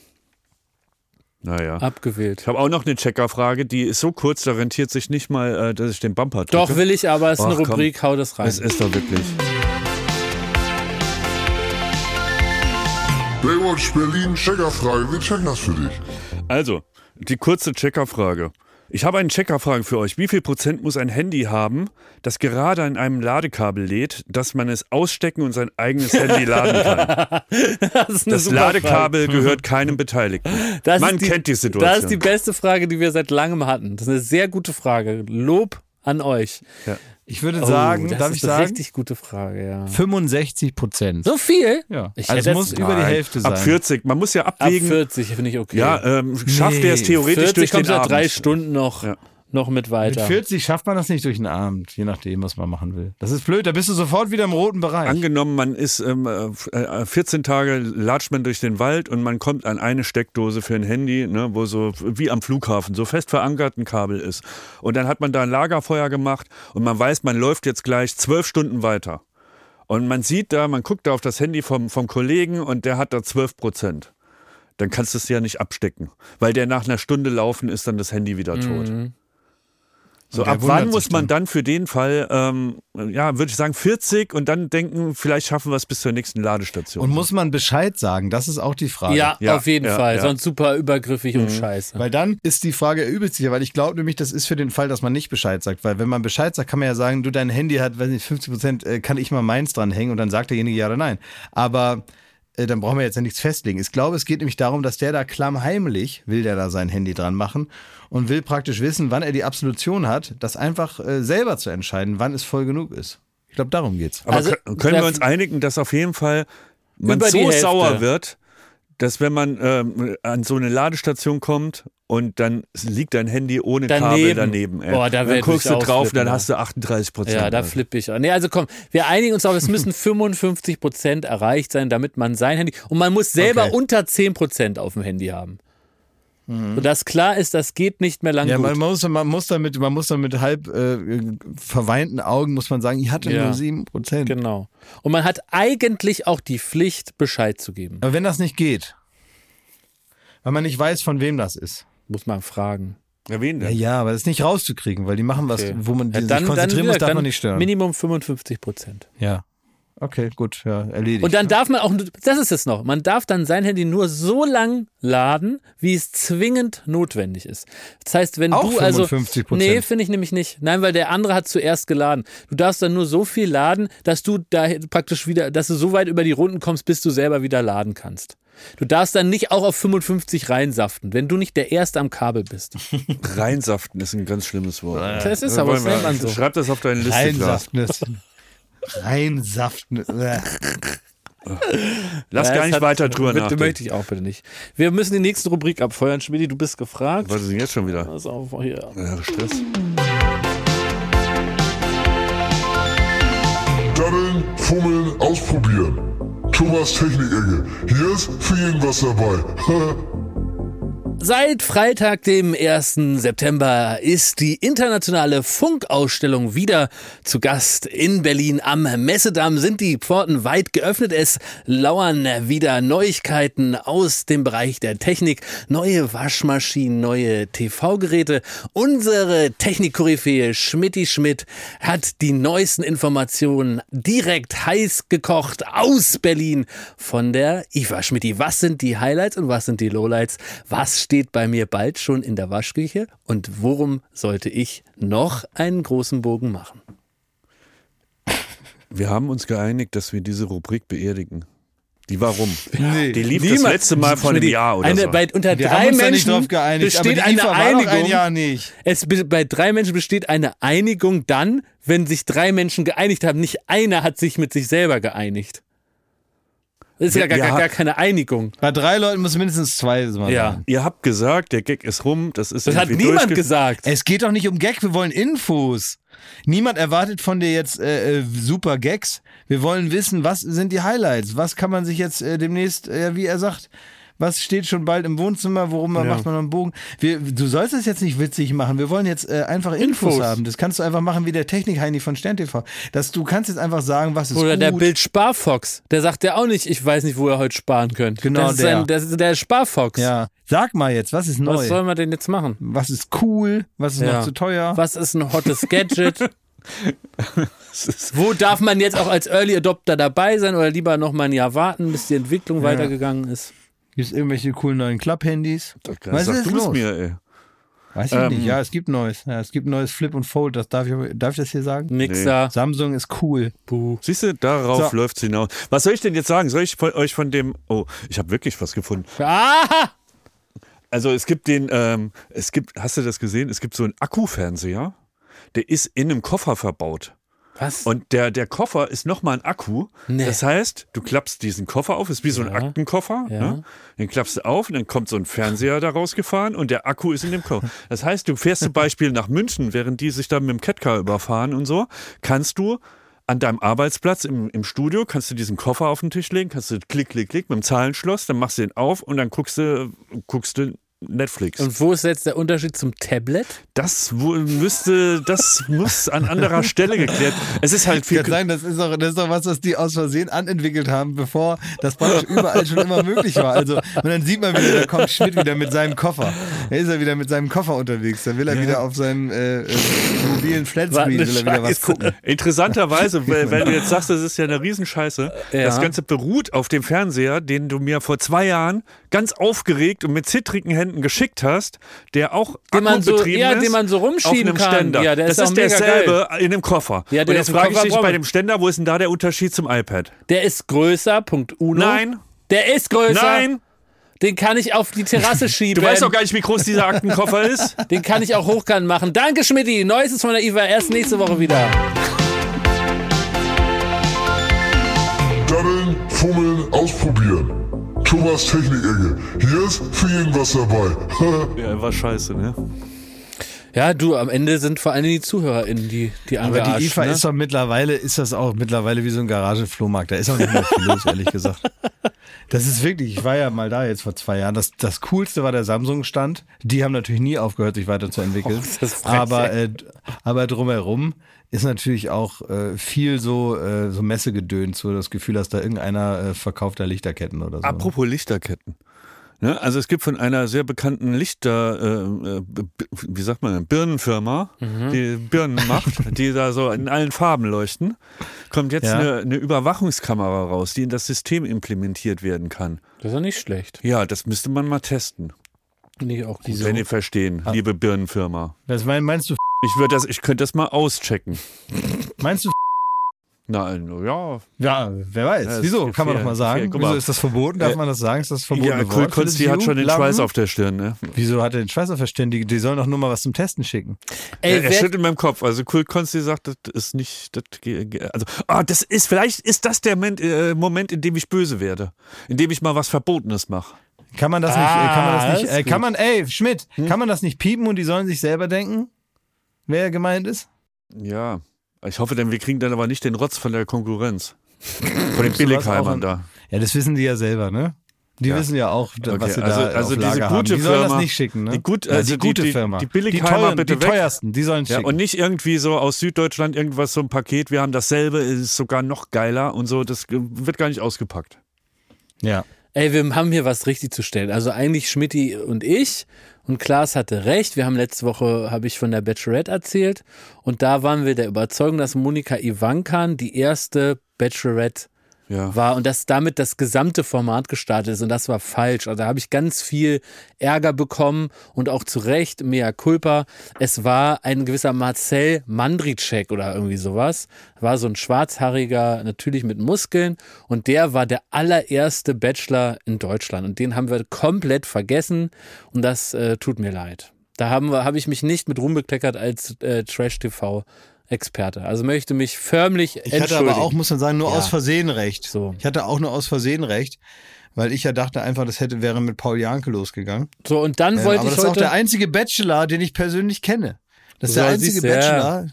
Naja. Abgewählt. Ich habe auch noch eine Checkerfrage, die ist so kurz, da rentiert sich nicht mal, äh, dass ich den Bumper drücke. Doch, will ich, aber es ist eine Ach, komm. Rubrik, hau das rein. Es ist doch wirklich. Baywatch Berlin Checkerfrage, wir checken das für dich. Also, die kurze Checkerfrage. Ich habe eine Checkerfrage für euch. Wie viel Prozent muss ein Handy haben, das gerade an einem Ladekabel lädt, dass man es ausstecken und sein eigenes [LAUGHS] Handy laden kann? das Das Ladekabel gehört keinem Beteiligten. Frage. [LAUGHS] Das Man die, kennt die Situation. Das ist die beste Frage, die wir seit langem hatten. Das ist eine sehr gute Frage. Lob an euch. Ich würde sagen, oh, das darf ist ich eine sagen, richtig gute Frage, ja. 65 Prozent. So viel? Ja. Ich also muss über die Hälfte sein. Ab 40. Man muss ja Ab abwägen. 40 finde ich okay. ja, ähm, schafft er es Nee, theoretisch 40 durch kommt den ja Abend. drei Stunden noch, Ja. Noch mit Mit weiter. 40 schafft man das nicht durch den Abend, je nachdem, was man machen will. Das ist blöd, da bist du sofort wieder im roten Bereich. Angenommen, man ist ähm, äh, 14 Tage latscht man durch den Wald und man kommt an eine Steckdose für ein Handy, ne, wo so wie am Flughafen so fest verankert ein Kabel ist. Und dann hat man da ein Lagerfeuer gemacht und man weiß, man läuft jetzt gleich zwölf Stunden weiter. Und man sieht da, man guckt da auf das Handy vom, vom Kollegen und der hat da 12 Prozent. Dann kannst du es ja nicht abstecken, weil der nach einer Stunde laufen ist dann das Handy wieder tot. So, ab wann muss man dann. dann für den Fall, ähm, ja, würde ich sagen 40 und dann denken, vielleicht schaffen wir es bis zur nächsten Ladestation. Und muss man Bescheid sagen? Das ist auch die Frage. Ja, Ja, auf jeden ja, Fall. ja. Sonst super übergriffig und scheiße. Weil dann ist die Frage übelst sicher, weil ich glaube nämlich, das ist für den Fall, dass man nicht Bescheid sagt. Weil wenn man Bescheid sagt, kann man ja sagen, du, dein Handy hat, weiß nicht, 50 Prozent, äh, kann ich mal meins dranhängen und dann sagt derjenige ja oder nein. Aber dann brauchen wir jetzt ja nichts festlegen. Ich glaube, es geht nämlich darum, dass der da klammheimlich, will der da sein Handy dran machen und will praktisch wissen, wann er die Absolution hat, das einfach äh, selber zu entscheiden, wann es voll genug ist. Ich glaube, darum geht's. Aber Also, kö- können wir uns einigen, dass auf jeden Fall man so sauer wird, dass wenn man ähm, an so eine Ladestation kommt und dann liegt dein Handy ohne Kabel Daneben. daneben. Ey. Boah, da dann guckst du drauf, dann hast du 38 Prozent. Ja, da flippe ich. an. Nee, also komm, wir einigen uns auf, es müssen [LAUGHS] 55 Prozent erreicht sein, damit man sein Handy. Und man muss selber Okay. unter 10 Prozent auf dem Handy haben. Sodass klar ist, das geht nicht mehr lang Ja, gut. man muss, man muss damit, man muss dann mit halb äh, verweinten Augen muss man sagen, ich hatte Ja. nur sieben Prozent. Genau. Und man hat eigentlich auch die Pflicht, Bescheid zu geben. Aber wenn das nicht geht, weil man nicht weiß, von wem das ist. Muss man fragen. Ja, wen Ja, denn? ja, aber das ist nicht rauszukriegen, weil die machen was, Okay. wo man Ja, sich dann, dann, konzentrieren muss, wieder- darf dann man nicht stören. Minimum 55 Prozent. ja. Okay, gut, ja, erledigt. Und dann darf man auch, das ist es noch, man darf dann sein Handy nur so lang laden, wie es zwingend notwendig ist. Das heißt, wenn Auch du also. 55%? Nee, finde ich nämlich nicht. Nein, weil der andere hat zuerst geladen. Du darfst dann nur so viel laden, dass du da praktisch wieder, dass du so weit über die Runden kommst, bis du selber wieder laden kannst. Du darfst dann nicht auch auf 55 reinsaften, wenn du nicht der Erste am Kabel bist. [LAUGHS] Reinsaften ist ein ganz schlimmes Wort. Das ist aber, das nennt man so. Schreib das auf deine Liste klar. Reinsaften. Reinsaften. Lass Ja, gar nicht weiter drüber bitte, nachdenken. Möchte ich auch bitte nicht. Wir müssen die nächste Rubrik abfeuern. Schmidi, du bist gefragt. Was ist denn jetzt schon wieder? Pass auf, hier. Ja, Stress. Daddeln, fummeln, ausprobieren. Thomas Technik-Ecke. Hier ist für jeden was dabei. [LAUGHS] Seit Freitag, dem 1. September, ist die internationale Funkausstellung wieder zu Gast in Berlin. Am Messedamm sind die Pforten weit geöffnet. Es lauern wieder Neuigkeiten aus dem Bereich der Technik. Neue Waschmaschinen, neue TV-Geräte. Unsere Technikkoryphäe Schmidti Schmidt hat die neuesten Informationen direkt heiß gekocht aus Berlin von der IFA Schmidti. Was sind die Highlights und was sind die Lowlights? Was steht bei mir bald schon in der Waschküche und worum sollte ich noch einen großen Bogen machen? Wir haben uns geeinigt, dass wir diese Rubrik beerdigen. Die warum? [LAUGHS] Nee. Die lief das Niemand- letzte Mal vor einem Jahr oder eine, so. Bei, unter Wir drei haben uns da nicht Menschen drauf geeinigt, aber besteht die eine doch ein Einigung. Jahr nicht. Es, be- bei drei Menschen besteht eine Einigung dann, wenn sich drei Menschen geeinigt haben. Nicht einer hat sich mit sich selber geeinigt. Das ist ja gar, gar, gar keine Einigung. Bei drei Leuten muss mindestens zwei mal Ja. sein. Ihr habt gesagt, der Gag ist rum, das ist Das hat niemand gesagt. Es geht doch nicht um Gag, wir wollen Infos. Niemand erwartet von dir jetzt äh, äh, super Gags. Wir wollen wissen, was sind die Highlights? Was kann man sich jetzt äh, demnächst, äh, wie er sagt, was steht schon bald im Wohnzimmer? Worum Ja. macht man noch einen Bogen? Wir, du sollst es jetzt nicht witzig machen. Wir wollen jetzt äh, einfach Infos, Infos. haben. Das kannst du einfach machen wie der Technik-Heini von SternTV. Dass du kannst jetzt einfach sagen, was ist Oder gut. der Bild Sparfox. Der sagt ja auch nicht, ich weiß nicht, wo ihr heute sparen könnt. Genau das der. Ein, das ist der Sparfox. Ja. Sag mal jetzt, was ist neu? Was soll man denn jetzt machen? was ist cool? Was ist Ja. noch zu teuer? Was ist ein hottes Gadget? [LAUGHS] Wo darf man jetzt auch als Early Adopter dabei sein oder lieber noch mal ein Jahr warten, bis die Entwicklung weitergegangen ist? Gibt es irgendwelche coolen neuen Club-Handys? Was Sag ist du es los? mir, ey. Weiß ich Ähm. nicht. Ja, es gibt Neues. Ja, es gibt neues Flip und Fold. Das darf ich, darf ich das hier sagen? Nix Nee. da. Samsung ist cool. Puh. Siehst du, darauf So. läuft's hinaus. Was soll ich denn jetzt sagen? Soll ich von, euch von dem. Oh, ich habe wirklich was gefunden. Ah! Also es gibt den, ähm, es gibt, hast du das gesehen? Es gibt so einen Akkufernseher, der ist in einem Koffer verbaut. Was? Und der, der Koffer ist nochmal ein Akku. Nee. Das heißt, du klappst diesen Koffer auf, ist wie so ein Ja. Aktenkoffer. Ja. Ne? Den klappst du auf und dann kommt so ein Fernseher da rausgefahren und der Akku ist in dem Koffer. Das heißt, du fährst zum Beispiel nach München, während die sich da mit dem Catcar überfahren und so, kannst du an deinem Arbeitsplatz im, im Studio, kannst du diesen Koffer auf den Tisch legen, kannst du klick, klick, klick mit dem Zahlenschloss, dann machst du den auf und dann guckst du, guckst du Netflix. Und wo ist jetzt der Unterschied zum Tablet? das müsste, das muss an anderer Stelle geklärt. Es ist halt viel. Ich kann sagen, das ist, doch, das ist doch was, was die aus Versehen anentwickelt haben, bevor das praktisch überall schon immer möglich war. Also, und dann sieht man wieder, da kommt Schmidt wieder mit seinem Koffer. Da ist er wieder mit seinem Koffer unterwegs. Da will er wieder auf seinem äh, äh, mobilen Flatscreen Was will er wieder was gucken. Interessanterweise, weil, weil du jetzt sagst, das ist ja eine Riesenscheiße. Ja. Das Ganze beruht auf dem Fernseher, den du mir vor zwei Jahren ganz aufgeregt und mit zittrigen Händen geschickt hast, der auch Den man so- ja, ist, den man so rumschieben auf einem kann. Ständer. Ja, der das ist ist derselbe in dem Koffer. Ja, der und ist jetzt frage ich dich bei dem Ständer, wo ist denn da der Unterschied zum iPad? Der ist größer, Punkt Uno. Nein. Der ist größer. Nein, Den kann ich auf die Terrasse [LAUGHS] schieben. du weißt doch gar nicht, wie groß dieser Aktenkoffer ist. [LAUGHS] Den kann ich auch hochkant machen. Danke, Schmidti. Neuestes von der IWA erst nächste Woche wieder. Daddeln, fummeln, ausprobieren. Thomas Technik-Ecke. Hier ist für jeden was dabei. [LAUGHS] Ja, war scheiße, ne? Ja, du, am Ende sind vor allem die ZuhörerInnen, die, die Aber die IFA ne? ist doch mittlerweile, ist das auch mittlerweile wie so ein Garageflohmarkt. Da ist auch nicht mehr viel los, ehrlich gesagt. Das ist wirklich, ich war ja mal da jetzt vor zwei Jahren. Das, das Coolste war der Samsung-Stand. Die haben natürlich nie aufgehört, sich weiterzuentwickeln. [LAUGHS] Oh, aber, äh, aber drumherum ist natürlich auch äh, viel so, äh, so Messegedöns, so das Gefühl, dass da irgendeiner äh, verkauft da Lichterketten oder so. Apropos Lichterketten. Ne? Also es gibt von einer sehr bekannten Lichter, äh, äh, wie sagt man, Birnenfirma, die Birnen macht, [LAUGHS] die da so in allen Farben leuchten, kommt jetzt Ja. eine, eine Überwachungskamera raus, die in das System implementiert werden kann. Das ist doch nicht schlecht. Ja, das müsste man mal testen, ich auch gut. wenn ihr verstehen, liebe Birnenfirma. Das mein, meinst du, Ich würde das, ich könnte das mal auschecken. meinst du, Na, also, ja. ja, wer weiß. Ja, Wieso? Kann man doch mal sagen. fair. Guck Wieso mal. ist das verboten? Darf Äh, man das sagen? Ist das verboten? Ja, cool, Konsti hat schon den Schweiß auf der Stirn, ne? Wieso hat er den Schweiß auf der Stirn? Die, die sollen doch nur mal was zum Testen schicken. Ey, er, er schüttelt in meinem Kopf. Also cool Konsti sagt, das ist nicht, das, also, ah, das ist, vielleicht ist das der Moment, äh, Moment, in dem ich böse werde. In dem ich mal was Verbotenes mache. Kann man das nicht, äh, kann man Ah, das nicht, das äh, ist kann man, ey, Schmidt, Hm? kann man das nicht piepen und die sollen sich selber denken? Wer gemeint ist? Ja. Ich hoffe, denn wir kriegen dann aber nicht den Rotz von der Konkurrenz. [LAUGHS] Von den Billigheimern da. Ja, das wissen die ja selber, ne? Die Ja. wissen ja auch, Okay, was sie also- da also auf diese Lager haben. gute Die sollen Firma- das nicht schicken, ne? die gut- ja, also die die- gute die- Firma. die Billigheimer bitte Die teuersten, die sollen Ja, schicken. und nicht irgendwie so aus Süddeutschland irgendwas so ein Paket, wir haben dasselbe, ist sogar noch geiler und so, das wird gar nicht ausgepackt. ja. Ey, wir haben hier was richtig zu stellen. Also eigentlich Schmidti und ich. Und Klaas hatte recht. Wir haben letzte Woche, habe ich von der Bachelorette erzählt. Und da waren wir der Überzeugung, dass Monika Ivankan die erste Bachelorette Ja. war und dass damit das gesamte Format gestartet ist und das war falsch. Also da habe ich ganz viel Ärger bekommen und auch zu Recht, mea culpa. Es war ein gewisser Marcel Mandricek oder irgendwie sowas. War so ein schwarzhaariger, natürlich mit Muskeln und der war der allererste Bachelor in Deutschland und den haben wir komplett vergessen und das äh, tut mir leid. Da habe ich mich nicht mit Ruhm bekleckert als äh, Trash-TV. Experte. Also möchte mich förmlich Ich hatte entschuldigen. aber auch, muss man sagen, nur Ja. aus Versehen recht. So. Ich hatte auch nur aus Versehen recht, weil ich ja dachte einfach, das hätte, wäre mit Paul Janke losgegangen. So, und dann Ja, wollte aber ich das ist auch der einzige Bachelor, den ich persönlich kenne. Das ist So, der einzige du, ja. Bachelor,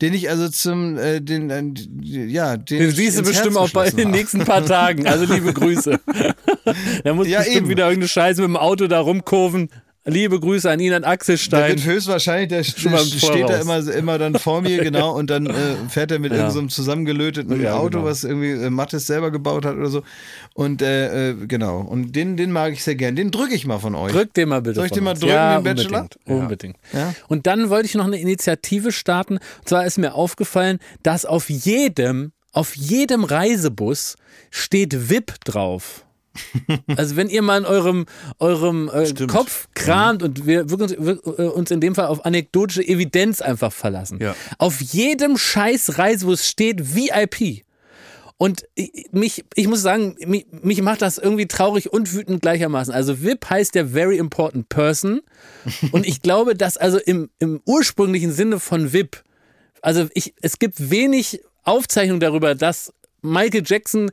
den ich also zum, äh, den, äh, ja, den, Den siehst du bestimmt auch bei in den nächsten paar Tagen. Also liebe [LAUGHS] Grüße. [LAUGHS] da muss Ja, bestimmt eben. wieder irgendeine Scheiße mit dem Auto da rumkurven. Liebe Grüße an ihn, an Axel Der Stein. wird höchstwahrscheinlich, der steht da immer, immer dann vor mir, genau, und dann äh, fährt er mit Ja. irgendeinem zusammengelöteten Ja, Auto, genau. was irgendwie äh, Mattes selber gebaut hat oder so. Und äh, äh, genau, und den, den mag ich sehr gern. Den drücke ich mal von euch. Drück den mal bitte. Soll ich den mal drücken, ja, den Bachelor? Unbedingt. unbedingt. Und dann wollte ich noch eine Initiative starten. Und zwar ist mir aufgefallen, dass auf jedem, auf jedem Reisebus steht VIP drauf. Also wenn ihr mal in eurem, eurem äh. Kopf kramt und wir wirklich, wir, äh, uns in dem Fall auf anekdotische Evidenz einfach verlassen. Ja. Auf jedem scheiß Reisebus steht VIP. Und ich- mich, ich muss sagen, mich, mich macht das irgendwie traurig und wütend gleichermaßen. Also VIP heißt ja Very Important Person. [LAUGHS] Und ich glaube, dass also im, im ursprünglichen Sinne von VIP, also ich, es gibt wenig Aufzeichnung darüber, dass Michael Jackson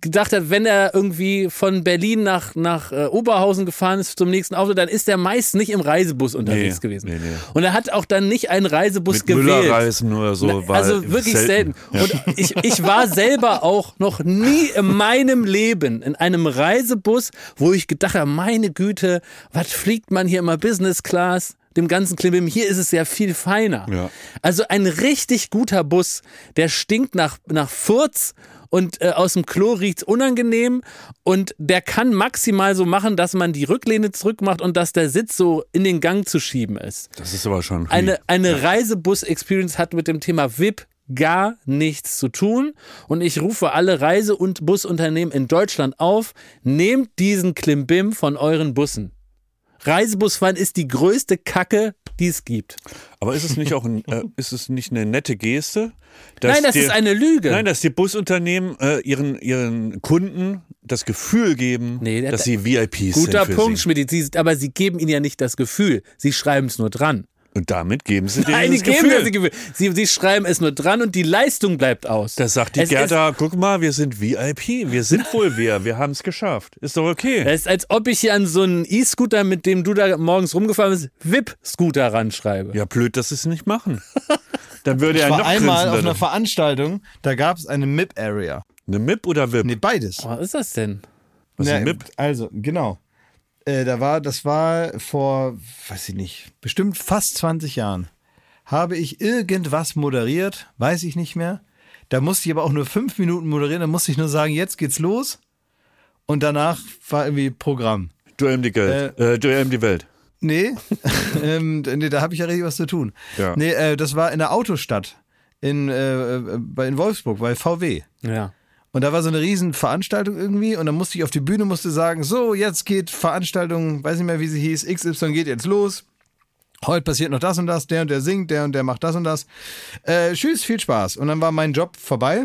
gedacht hat, wenn er irgendwie von Berlin nach, nach äh, Oberhausen gefahren ist zum nächsten Auto, dann ist er meist nicht im Reisebus unterwegs Nee, gewesen. nee, nee. Und er hat auch dann nicht einen Reisebus Mit gewählt. Müllerreisen oder so. Na, also wirklich selten. Und ich, ich war selber auch noch nie in meinem Leben in einem Reisebus, wo ich gedacht habe, meine Güte, was fliegt man hier immer Business Class? Dem ganzen Klimbim. Hier ist es ja viel feiner. Ja. Also ein richtig guter Bus, der stinkt nach, nach Furz und äh, aus dem Klo riecht's unangenehm und der kann maximal so machen, dass man die Rücklehne zurückmacht und dass der Sitz so in den Gang zu schieben ist. Das ist aber schon. Eine, eine Reisebus-Experience hat mit dem Thema VIP gar nichts zu tun. Und ich rufe alle Reise- und Busunternehmen in Deutschland auf, nehmt diesen Klimbim von euren Bussen. Reisebusfahren ist die größte Kacke, die es gibt. Aber ist es nicht auch ein, äh, ist es nicht eine nette Geste? dass Nein, das dir- ist eine Lüge. Nein, dass die Busunternehmen äh, ihren, ihren Kunden das Gefühl geben, Nee, der- dass sie VIPs Guter sind. Für Punkt. Schmidt. Aber sie geben ihnen ja nicht das Gefühl. Sie schreiben es nur dran. Und damit geben sie denen Nein, die das geben Gefühl. das Gefühl. Sie, sie schreiben es nur dran und die Leistung bleibt aus. Da sagt die Es Gerda, guck mal, wir sind VIP, wir sind [LAUGHS] wohl wer, wir haben es geschafft. Ist doch okay. Es ist, als ob ich hier an so einen E-Scooter, mit dem du da morgens rumgefahren bist, VIP-Scooter ranschreibe. Ja, blöd, dass sie es nicht machen. [LAUGHS] Dann würde Ich er war noch einmal auf einer Veranstaltung, da gab es eine MIP-Area. Eine MIP oder VIP? Nee, beides. Was ist das denn? Was ist Ja, ein MIP? Also, genau. Äh, da war, das war vor, weiß ich nicht, bestimmt fast 20 Jahren. Habe ich irgendwas moderiert, weiß ich nicht mehr. Da musste ich aber auch nur fünf Minuten moderieren, da musste ich nur sagen, jetzt geht's los. Und danach war irgendwie Programm. Duell um die Geld. Äh, Duell um die Welt. Nee, [LAUGHS] ähm, nee da habe ich ja richtig was zu tun. Ja. Nee, äh, das war in der Autostadt in, äh, äh, bei, in Wolfsburg, bei VW. Ja. Und da war so eine riesen Veranstaltung irgendwie und dann musste ich auf die Bühne, musste sagen, so, jetzt geht Veranstaltung, weiß nicht mehr, wie sie hieß, XY geht jetzt los. Heute passiert noch das und das, der und der singt, der und der macht das und das. Äh, tschüss, viel Spaß. Und dann war mein Job vorbei.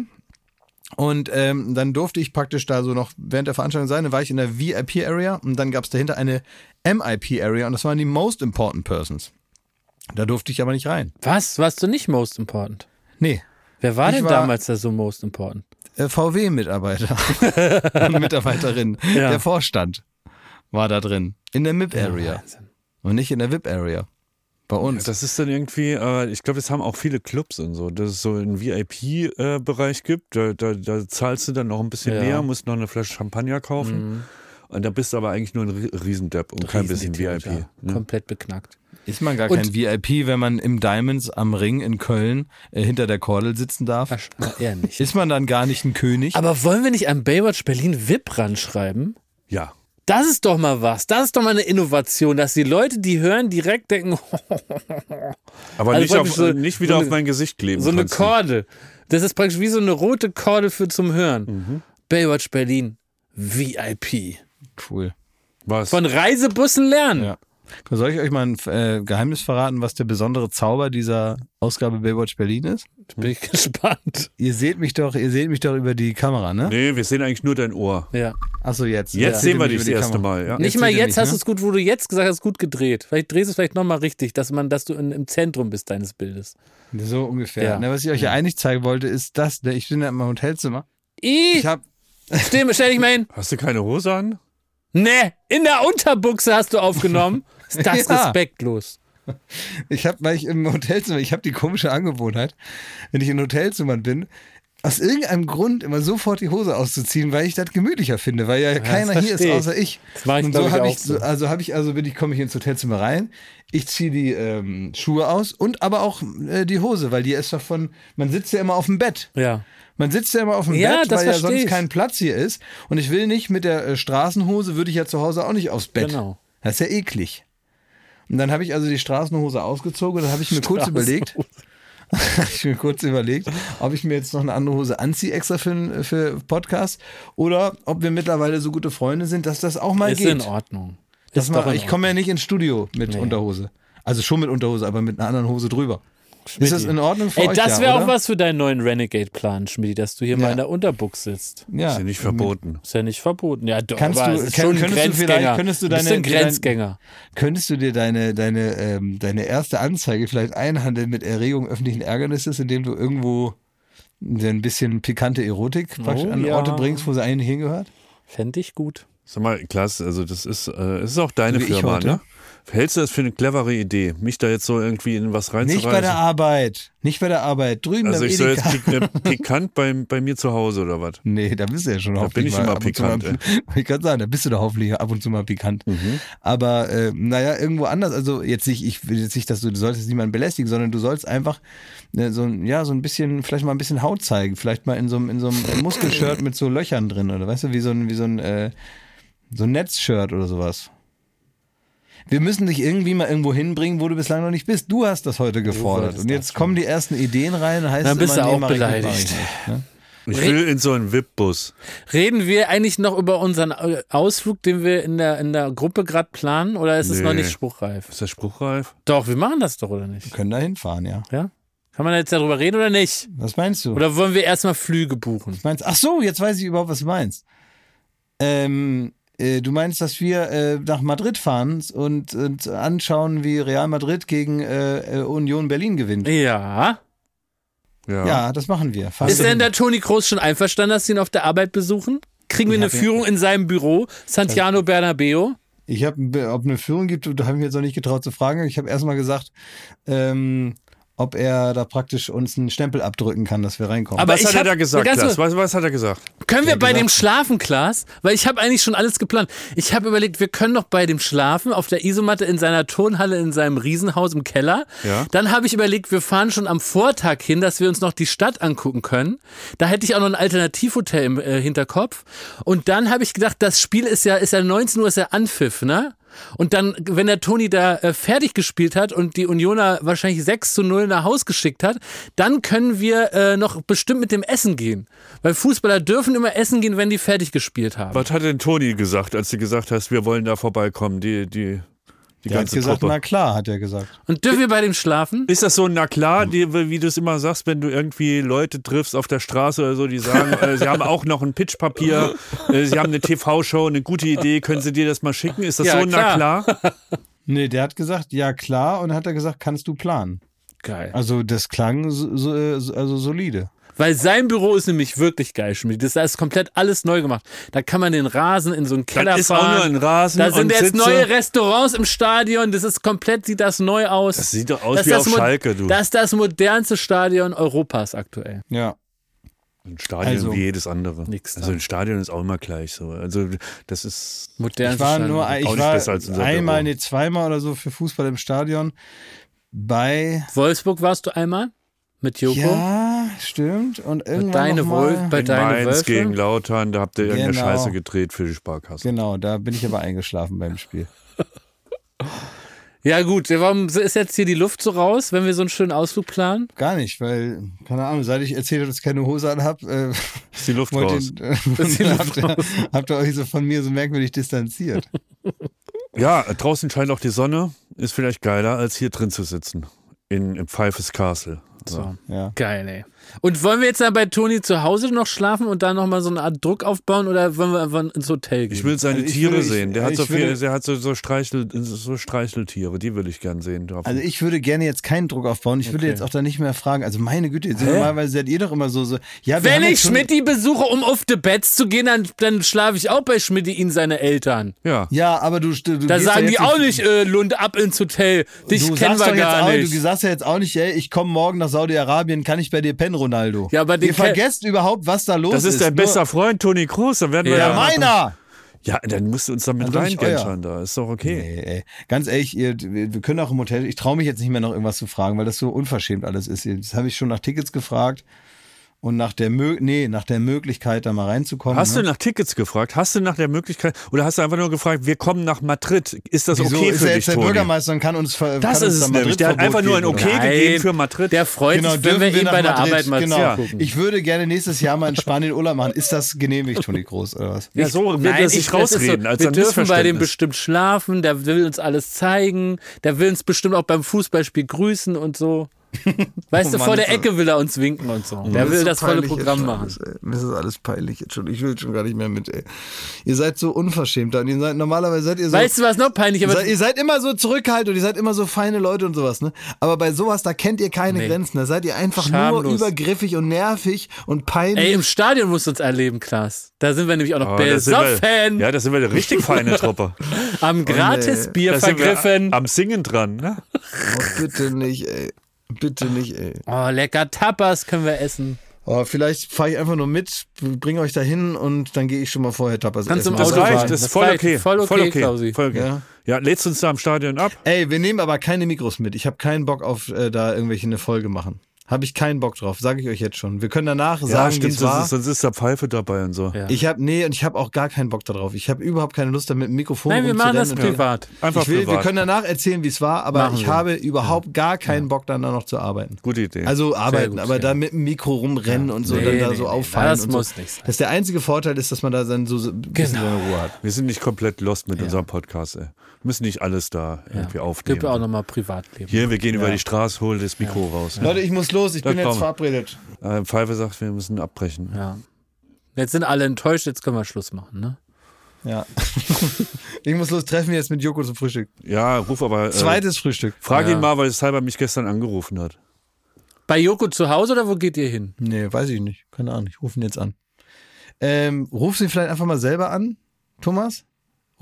Und ähm, dann durfte ich praktisch da so noch während der Veranstaltung sein. Dann war ich in der VIP-Area und dann gab es dahinter eine MIP-Area und das waren die Most Important Persons. Da durfte ich aber nicht rein. Was? Warst du nicht most important? Nee, Wer war Ich denn war- damals da so most important? Äh, VW-Mitarbeiter und [LAUGHS] Mitarbeiterin. Ja. Der Vorstand war da drin. In der MIP-Area. Und nicht in der VIP-Area. Bei uns. Das ist dann irgendwie, äh, ich glaube, das haben auch viele Clubs und so, dass es so einen VIP-Bereich gibt. Da, da, da zahlst du dann noch ein bisschen Ja. Mhm. mehr, musst noch eine Flasche Champagner kaufen. Und da bist du aber eigentlich nur ein Rie- Riesendepp und kein bisschen VIP. ja. Ne? Komplett beknackt. Ist man gar Und- kein VIP, wenn man im Diamonds am Ring in Köln äh, hinter der Kordel sitzen darf? Wahrscheinlich eher nicht. Ist man dann gar nicht ein König? Aber wollen wir nicht an Baywatch Berlin VIP ranschreiben? Ja. Das ist doch mal was. Das ist doch mal eine Innovation, dass die Leute, die hören, direkt denken, [LAUGHS] Aber Also nicht, auf, so- nicht wieder so auf eine- mein Gesicht kleben. so eine. Kordel. Das ist praktisch wie so eine rote Kordel für zum Hören. Baywatch Berlin VIP. Cool. Was? Von Reisebussen lernen. Ja. Soll ich euch mal ein äh, Geheimnis verraten, was der besondere Zauber dieser Ausgabe Baywatch Berlin ist? Bin ich [LAUGHS] gespannt. Ihr seht mich doch, ihr seht mich doch über die Kamera, ne? nee, wir sehen eigentlich nur dein Ohr. Ja. Achso, jetzt. Jetzt seht sehen wir dich das die erste Kamera. Mal. Ja. Nicht Jetzt mal jetzt mich, hast ne? du es gut, wo du jetzt gesagt hast, gut gedreht. Vielleicht drehst du es vielleicht nochmal richtig, dass man, dass du in, im Zentrum bist deines Bildes. So ungefähr. Ja. Ne, was ich euch ja eigentlich zeigen wollte, ist das. Ne, ich bin ja in meinem Hotelzimmer. Ich, Ich habe stell, stell dich mal hin. Hast du keine Hose an? Nee, in der Unterbuchse hast du aufgenommen. [LAUGHS] Ist das [LAUGHS] Ja. respektlos? Ich habe, weil ich im Hotelzimmer, ich habe die komische Angewohnheit, wenn ich in Hotelzimmern bin, aus irgendeinem Grund immer sofort die Hose auszuziehen, weil ich das gemütlicher finde, weil ja keiner hier ist außer ich. Das mach ich, Und so ich, habe auch ich, so, so. also habe ich, also bin ich, komme ich ins Hotelzimmer rein, ich ziehe die ähm, Schuhe aus und aber auch äh, die Hose, weil die ist davon, man sitzt ja immer auf dem Bett. Ja. Man sitzt ja immer auf dem Ja, Bett, weil ja sonst ich. kein Platz hier ist. Und ich will nicht mit der äh, Straßenhose, würde ich ja zu Hause auch nicht aufs Bett. Genau. Das ist ja eklig. Und dann habe ich also die Straßenhose ausgezogen und dann habe ich mir kurz überlegt, [LAUGHS] ich mir kurz überlegt, ob ich mir jetzt noch eine andere Hose anziehe extra für, für Podcast oder ob wir mittlerweile so gute Freunde sind, dass das auch mal Ist geht. in Ordnung. Dass Ist in ich komme ja nicht ins Studio mit Unterhose. Also schon mit Unterhose, aber mit einer anderen Hose drüber. Ist das in Ordnung für Ey, euch? das ja, wäre oder? auch was für deinen neuen Renegade-Plan, Schmiedi, dass du hier mal Ja. in der Unterbuchs sitzt. Ja. Ist ja nicht verboten. Ist ja nicht verboten. Ja, doch, Kannst aber du- schon ein könntest du vielleicht- Grenzgänger. könntest du deine- ein Grenzgänger. Könntest du dir deine, deine, ähm, deine erste Anzeige vielleicht einhandeln mit Erregung öffentlichen Ärgernisses, indem du irgendwo ein bisschen pikante Erotik Oh, an ja. Orte bringst, wo sie eigentlich hingehört? Fände ich gut. Sag mal, Klaas, also das ist, äh, es ist auch deine wie ich Firma, heute. ne? Hältst du das für eine clevere Idee, mich da jetzt so irgendwie in was reinzureißen? Nicht bei der Arbeit. Nicht bei der Arbeit. Drüben also ich soll jetzt pik pikant bei, bei mir zu Hause oder was? Nee, da bist du ja schon hoffentlich bin ich mal immer zu mal- pikant, [LAUGHS] Ich kann sagen, da bist du doch hoffentlich ab und zu mal pikant. Mhm. Aber äh, naja, irgendwo anders. Also jetzt nicht, ich will jetzt nicht, dass du, du solltest niemanden belästigen, sondern du sollst einfach äh, so, ein- ja, so ein bisschen, vielleicht mal ein bisschen Haut zeigen. Vielleicht mal in so einem, in so einem Muskelshirt mit so Löchern drin oder weißt du, wie so ein, wie so ein, äh, so ein Netzshirt oder sowas. Wir müssen dich irgendwie mal irgendwo hinbringen, wo du bislang noch nicht bist. Du hast das heute gefordert. Und jetzt das kommen die ersten Ideen rein. Heißt Dann bist immer, du auch beleidigt. ne? Ich will in so einen VIP-Bus. Reden wir eigentlich noch über unseren äh, Ausflug, den wir in der, in der Gruppe gerade planen, oder ist es Nee. noch nicht spruchreif? Ist der spruchreif? Doch, wir machen das doch, oder nicht? Wir können da hinfahren, ja. Ja? Kann man jetzt darüber reden oder nicht? Was meinst du? Oder wollen wir erstmal Flüge buchen? meinst, ach so, jetzt weiß ich überhaupt, was du meinst. Ähm, äh, du meinst, dass wir äh, nach Madrid fahren und, und anschauen, wie Real Madrid gegen äh, äh, Union Berlin gewinnt. Ja. Ja. Ja, das machen wir. Fahren Ist denn der Toni Kroos schon einverstanden, dass sie ihn auf der Arbeit besuchen? Kriegen wir Ich eine Führung in seinem Büro? Santiano Bernabeo? Ich habe, ob eine Führung gibt, da habe ich mir jetzt noch nicht getraut zu fragen. Ich habe erstmal gesagt, ähm, ob er da praktisch uns einen Stempel abdrücken kann, dass wir reinkommen. Aber Was hat er da gesagt, Klaas? Was, was hat er gesagt? Können wir bei gesagt. dem schlafen, Klaas? Weil ich habe eigentlich schon alles geplant. Ich habe überlegt, wir können doch bei dem schlafen auf der Isomatte in seiner Turnhalle in seinem Riesenhaus im Keller. Ja. Dann habe ich überlegt, wir fahren schon am Vortag hin, dass wir uns noch die Stadt angucken können. Da hätte ich auch noch ein Alternativhotel im äh, Hinterkopf. Und dann habe ich gedacht, das Spiel ist ja, ist ja 19 Uhr ist ja Anpfiff, ne? Und dann, wenn der Toni da äh, fertig gespielt hat und die Unioner wahrscheinlich 6 zu 0 nach Haus geschickt hat, dann können wir äh, noch bestimmt mit dem Essen gehen. Weil Fußballer dürfen immer essen gehen, wenn die fertig gespielt haben. Was hat denn Toni gesagt, als du gesagt hast, wir wollen da vorbeikommen, die, die, die der hat ganze gesagt, Truppe? na klar, hat er gesagt. Und dürfen wir bei dem schlafen? Ist das so, na klar, die, wie du es immer sagst, wenn du irgendwie Leute triffst auf der Straße oder so, die sagen, [LAUGHS] äh, sie haben auch noch ein Pitchpapier, äh, sie haben eine TV-Show, eine gute Idee, können sie dir das mal schicken? Ist das Ja, so, na klar? [LAUGHS] Nee, der hat gesagt, ja klar, und dann hat er gesagt, kannst du planen. Geil. Also das klang so, so, äh, so- also solide. Weil sein Büro ist nämlich wirklich geil, Schmidt. Das da ist komplett alles neu gemacht. Da kann man den Rasen in so einen Keller Das ist auch fahren. nur ein Rasen Da sind und jetzt Sitze. neue Restaurants im Stadion. Das ist komplett, sieht das neu aus. Das sieht doch aus Das wie auf Schalke, du. Das ist das modernste Stadion Europas aktuell. Ja. Ein Stadion Also, wie jedes andere. nix also ein Stadion ist auch immer gleich so. Also das ist Modernste Ich war Stadion. nur, ich nicht war besser als unser einmal, nee, zweimal oder so für Fußball im Stadion bei Wolfsburg warst du einmal? Mit Joko? Ja, stimmt. Und irgendwann deine noch mal, Wolf- bei in deine Mainz Wölfe? gegen Lautern, da habt ihr irgendeine Genau. Scheiße gedreht für die Sparkasse. Genau, da bin ich aber eingeschlafen beim Spiel. [LAUGHS] Ja gut, warum ist jetzt hier die Luft so raus, wenn wir so einen schönen Ausflug planen? Gar nicht, weil, keine Ahnung, seit ich erzählt habe, dass ich keine Hose anhab, äh, Ist die Luft raus. [LAUGHS] ihr, äh, habt, ihr, habt ihr euch so von mir so merkwürdig distanziert. [LAUGHS] Ja, draußen scheint auch die Sonne. Ist vielleicht geiler, als hier drin zu sitzen. In, Im Pfeifes Castle. So. So. Ja. Geil, ey. Und wollen wir jetzt dann bei Toni zu Hause noch schlafen und dann nochmal so eine Art Druck aufbauen oder wollen wir einfach ins Hotel gehen? Ich will seine Also ich Tiere würde- sehen. Der hat, so, würde- viel, der hat so, so, Streichel, so Streicheltiere. Die würde ich gern sehen. dürfen. Also ich würde gerne jetzt keinen Druck aufbauen. Ich würde Okay. jetzt auch da nicht mehr fragen. Also meine Güte, jetzt normalerweise seid ihr doch immer so, so ja, wir Wenn ich Schmidti besuche, um auf die Betts zu gehen, dann, dann schlafe ich auch bei Schmidti ihn seine Eltern. ja. Ja, aber du, du Da gehst sagen ja die auch nicht, äh, Lund ab ins Hotel. Dich du kennen sagst wir gar auch, nicht. Du sagst ja jetzt auch nicht, ey, ich komme morgen nach Saudi-Arabien, kann ich bei dir pennen, Ronaldo? Ja, aber den Ihr vergesst überhaupt, was da los Das ist dein Nur- bester Freund, Toni Kroos. Dann werden wir Ja, ja. Meiner! Ja, dann musst du uns damit Also reingänschern da. Ist doch okay. Nee, ey. Ganz ehrlich, ihr, wir wir können auch im Hotel, ich traue mich jetzt nicht mehr noch irgendwas zu fragen, weil das so unverschämt alles ist. Das habe ich schon nach Tickets gefragt und nach der, Mö nee, nach der Möglichkeit, da mal reinzukommen. Hast ne? du nach Tickets gefragt? Hast du nach der Möglichkeit oder hast du einfach nur gefragt, wir kommen nach Madrid? Ist das Wieso okay ist für er dich, der Toni? Bürgermeister und kann uns ver Das kann uns ist da es nämlich. Der hat einfach nur ein Okay oder? gegeben für Madrid. Der freut Genau, sich, wenn wir dürfen ihn bei der Madrid, Arbeit mal genau. zugucken. Ich würde gerne nächstes Jahr mal in Spanien Urlaub machen. Ist das genehmigt, Toni [LAUGHS] Groß, oder was? Ja, so will Nein, er sich ich- das ist rausreden, so, als wir dürfen bei dem bestimmt schlafen, der will uns alles zeigen, der will uns bestimmt auch beim Fußballspiel grüßen und so. Weißt Oh du, vor der Ecke will er uns winken und so. Der will so das volle Programm machen. Alles. Mir ist das alles peinlich jetzt schon. Ich will schon gar nicht mehr mit, ey. Ihr seid so unverschämt. Und ihr seid, normalerweise seid ihr so. Weißt du, was noch peinlich Seid, ihr seid immer so zurückhaltend und ihr seid immer so feine Leute und sowas, ne? Aber bei sowas, da kennt ihr keine Nee. Grenzen. Da seid ihr einfach Schamlos. nur übergriffig und nervig und peinlich. Ey, im Stadion musst du uns erleben, Klaas. Da sind wir nämlich auch noch Oh, besoffen. Ja, da sind wir eine richtig feine Truppe. [LAUGHS] Am Gratisbier sind wir vergriffen. am Singen dran. Ne? oh, bitte nicht, ey. Bitte nicht, ey. Oh, lecker Tapas können wir essen. Oh, vielleicht fahre ich einfach nur mit, bringe euch dahin und dann gehe ich schon mal vorher Tapas Kannst essen. im Das Auto reicht, fahren. das ist voll reicht. okay. Voll okay, Klausi. Voll okay. Ja. Ja, lädst uns da am Stadion ab? Ey, wir nehmen aber keine Mikros mit. Ich habe keinen Bock auf äh, da irgendwelche eine Folge machen. Habe ich keinen Bock drauf, sage ich euch jetzt schon. Wir können danach Ja, sagen, wie stimmt, es war. sonst ist, sonst ist da Pfeife dabei und so. Ja. Ich habe nee und ich habe auch gar keinen Bock darauf. Ich habe überhaupt keine Lust, da mit dem Mikrofon Nein, wir machen das privat. Einfach will, wir privat. können danach erzählen, wie es war, aber Machen ich wir. habe überhaupt gar keinen Bock, dann da noch zu arbeiten. Gute Idee. Also arbeiten, gut, aber ja. da mit dem Mikro rumrennen und so, Nee, dann da nee, so nee, auffallen. das und muss so. nicht sein. Das ist der einzige Vorteil ist, dass man da dann so ein bisschen Genau. seine Ruhe hat. wir sind nicht komplett lost mit unserem Podcast. Ey. Müssen nicht alles da irgendwie aufnehmen. Gibt auch nochmal Privatleben. Hier, wir gehen über die Straße, hol das Mikro raus. Leute, ich muss los, ich Das bin jetzt brauchen wir. verabredet. Äh, Pfeife sagt, wir müssen abbrechen. Ja. Jetzt sind alle enttäuscht, jetzt können wir Schluss machen, ne? Ja. [LAUGHS] ich muss los, treffen wir jetzt mit Joko zum Frühstück. Ja, ruf aber. Äh, Zweites Frühstück. Frag Ja. ihn mal, weil Cyber mich gestern angerufen hat. Bei Joko zu Hause oder wo geht ihr hin? Nee, weiß ich nicht. Keine Ahnung, ich rufe ihn jetzt an. Ähm, rufst du ihn vielleicht einfach mal selber an, Thomas?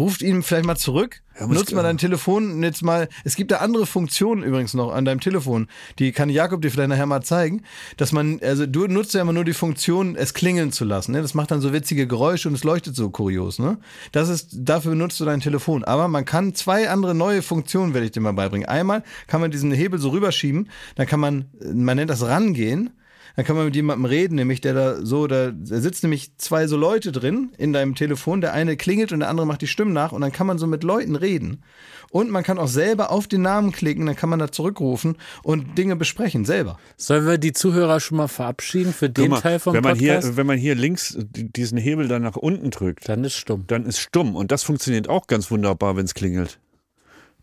Ruft ihn vielleicht mal zurück. Ja, Nutzt mal dein Telefon jetzt mal. Es gibt da andere Funktionen übrigens noch an deinem Telefon. Die kann Jakob dir vielleicht nachher mal zeigen. Dass man, also du nutzt ja immer nur die Funktion, es klingeln zu lassen. Ne? Das macht dann so witzige Geräusche und es leuchtet so kurios. Ne? Das ist, dafür benutzt du dein Telefon. Aber man kann zwei andere neue Funktionen, werde ich dir mal beibringen. Einmal kann man diesen Hebel so rüberschieben. Dann kann man, man nennt das rangehen. Dann kann man mit jemandem reden, nämlich der da so, da, da sitzt nämlich zwei so Leute drin in deinem Telefon. Der eine klingelt und der andere macht die Stimmen nach und dann kann man so mit Leuten reden. Und man kann auch selber auf den Namen klicken, dann kann man da zurückrufen und Dinge besprechen, selber. Sollen wir die Zuhörer schon mal verabschieden für den mal, Teil vom wenn man Podcast? hier, wenn man hier links diesen Hebel dann nach unten drückt, Dann ist stumm. dann ist stumm. Und das funktioniert auch ganz wunderbar, wenn es klingelt.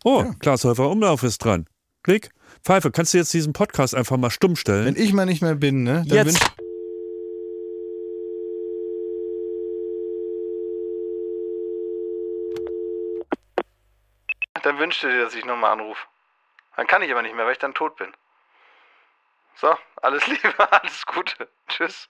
Oh, Klaas Häufer Umlauf ist dran. Klick. Pfeife, kannst du jetzt diesen Podcast einfach mal stumm stellen? Wenn ich mal nicht mehr bin, ne, dann Jetzt. wünsch- Dann wünschte dir, dass ich nochmal anrufe. Dann kann ich aber nicht mehr, weil ich dann tot bin. So, alles [LAUGHS] Liebe, alles Gute. Tschüss.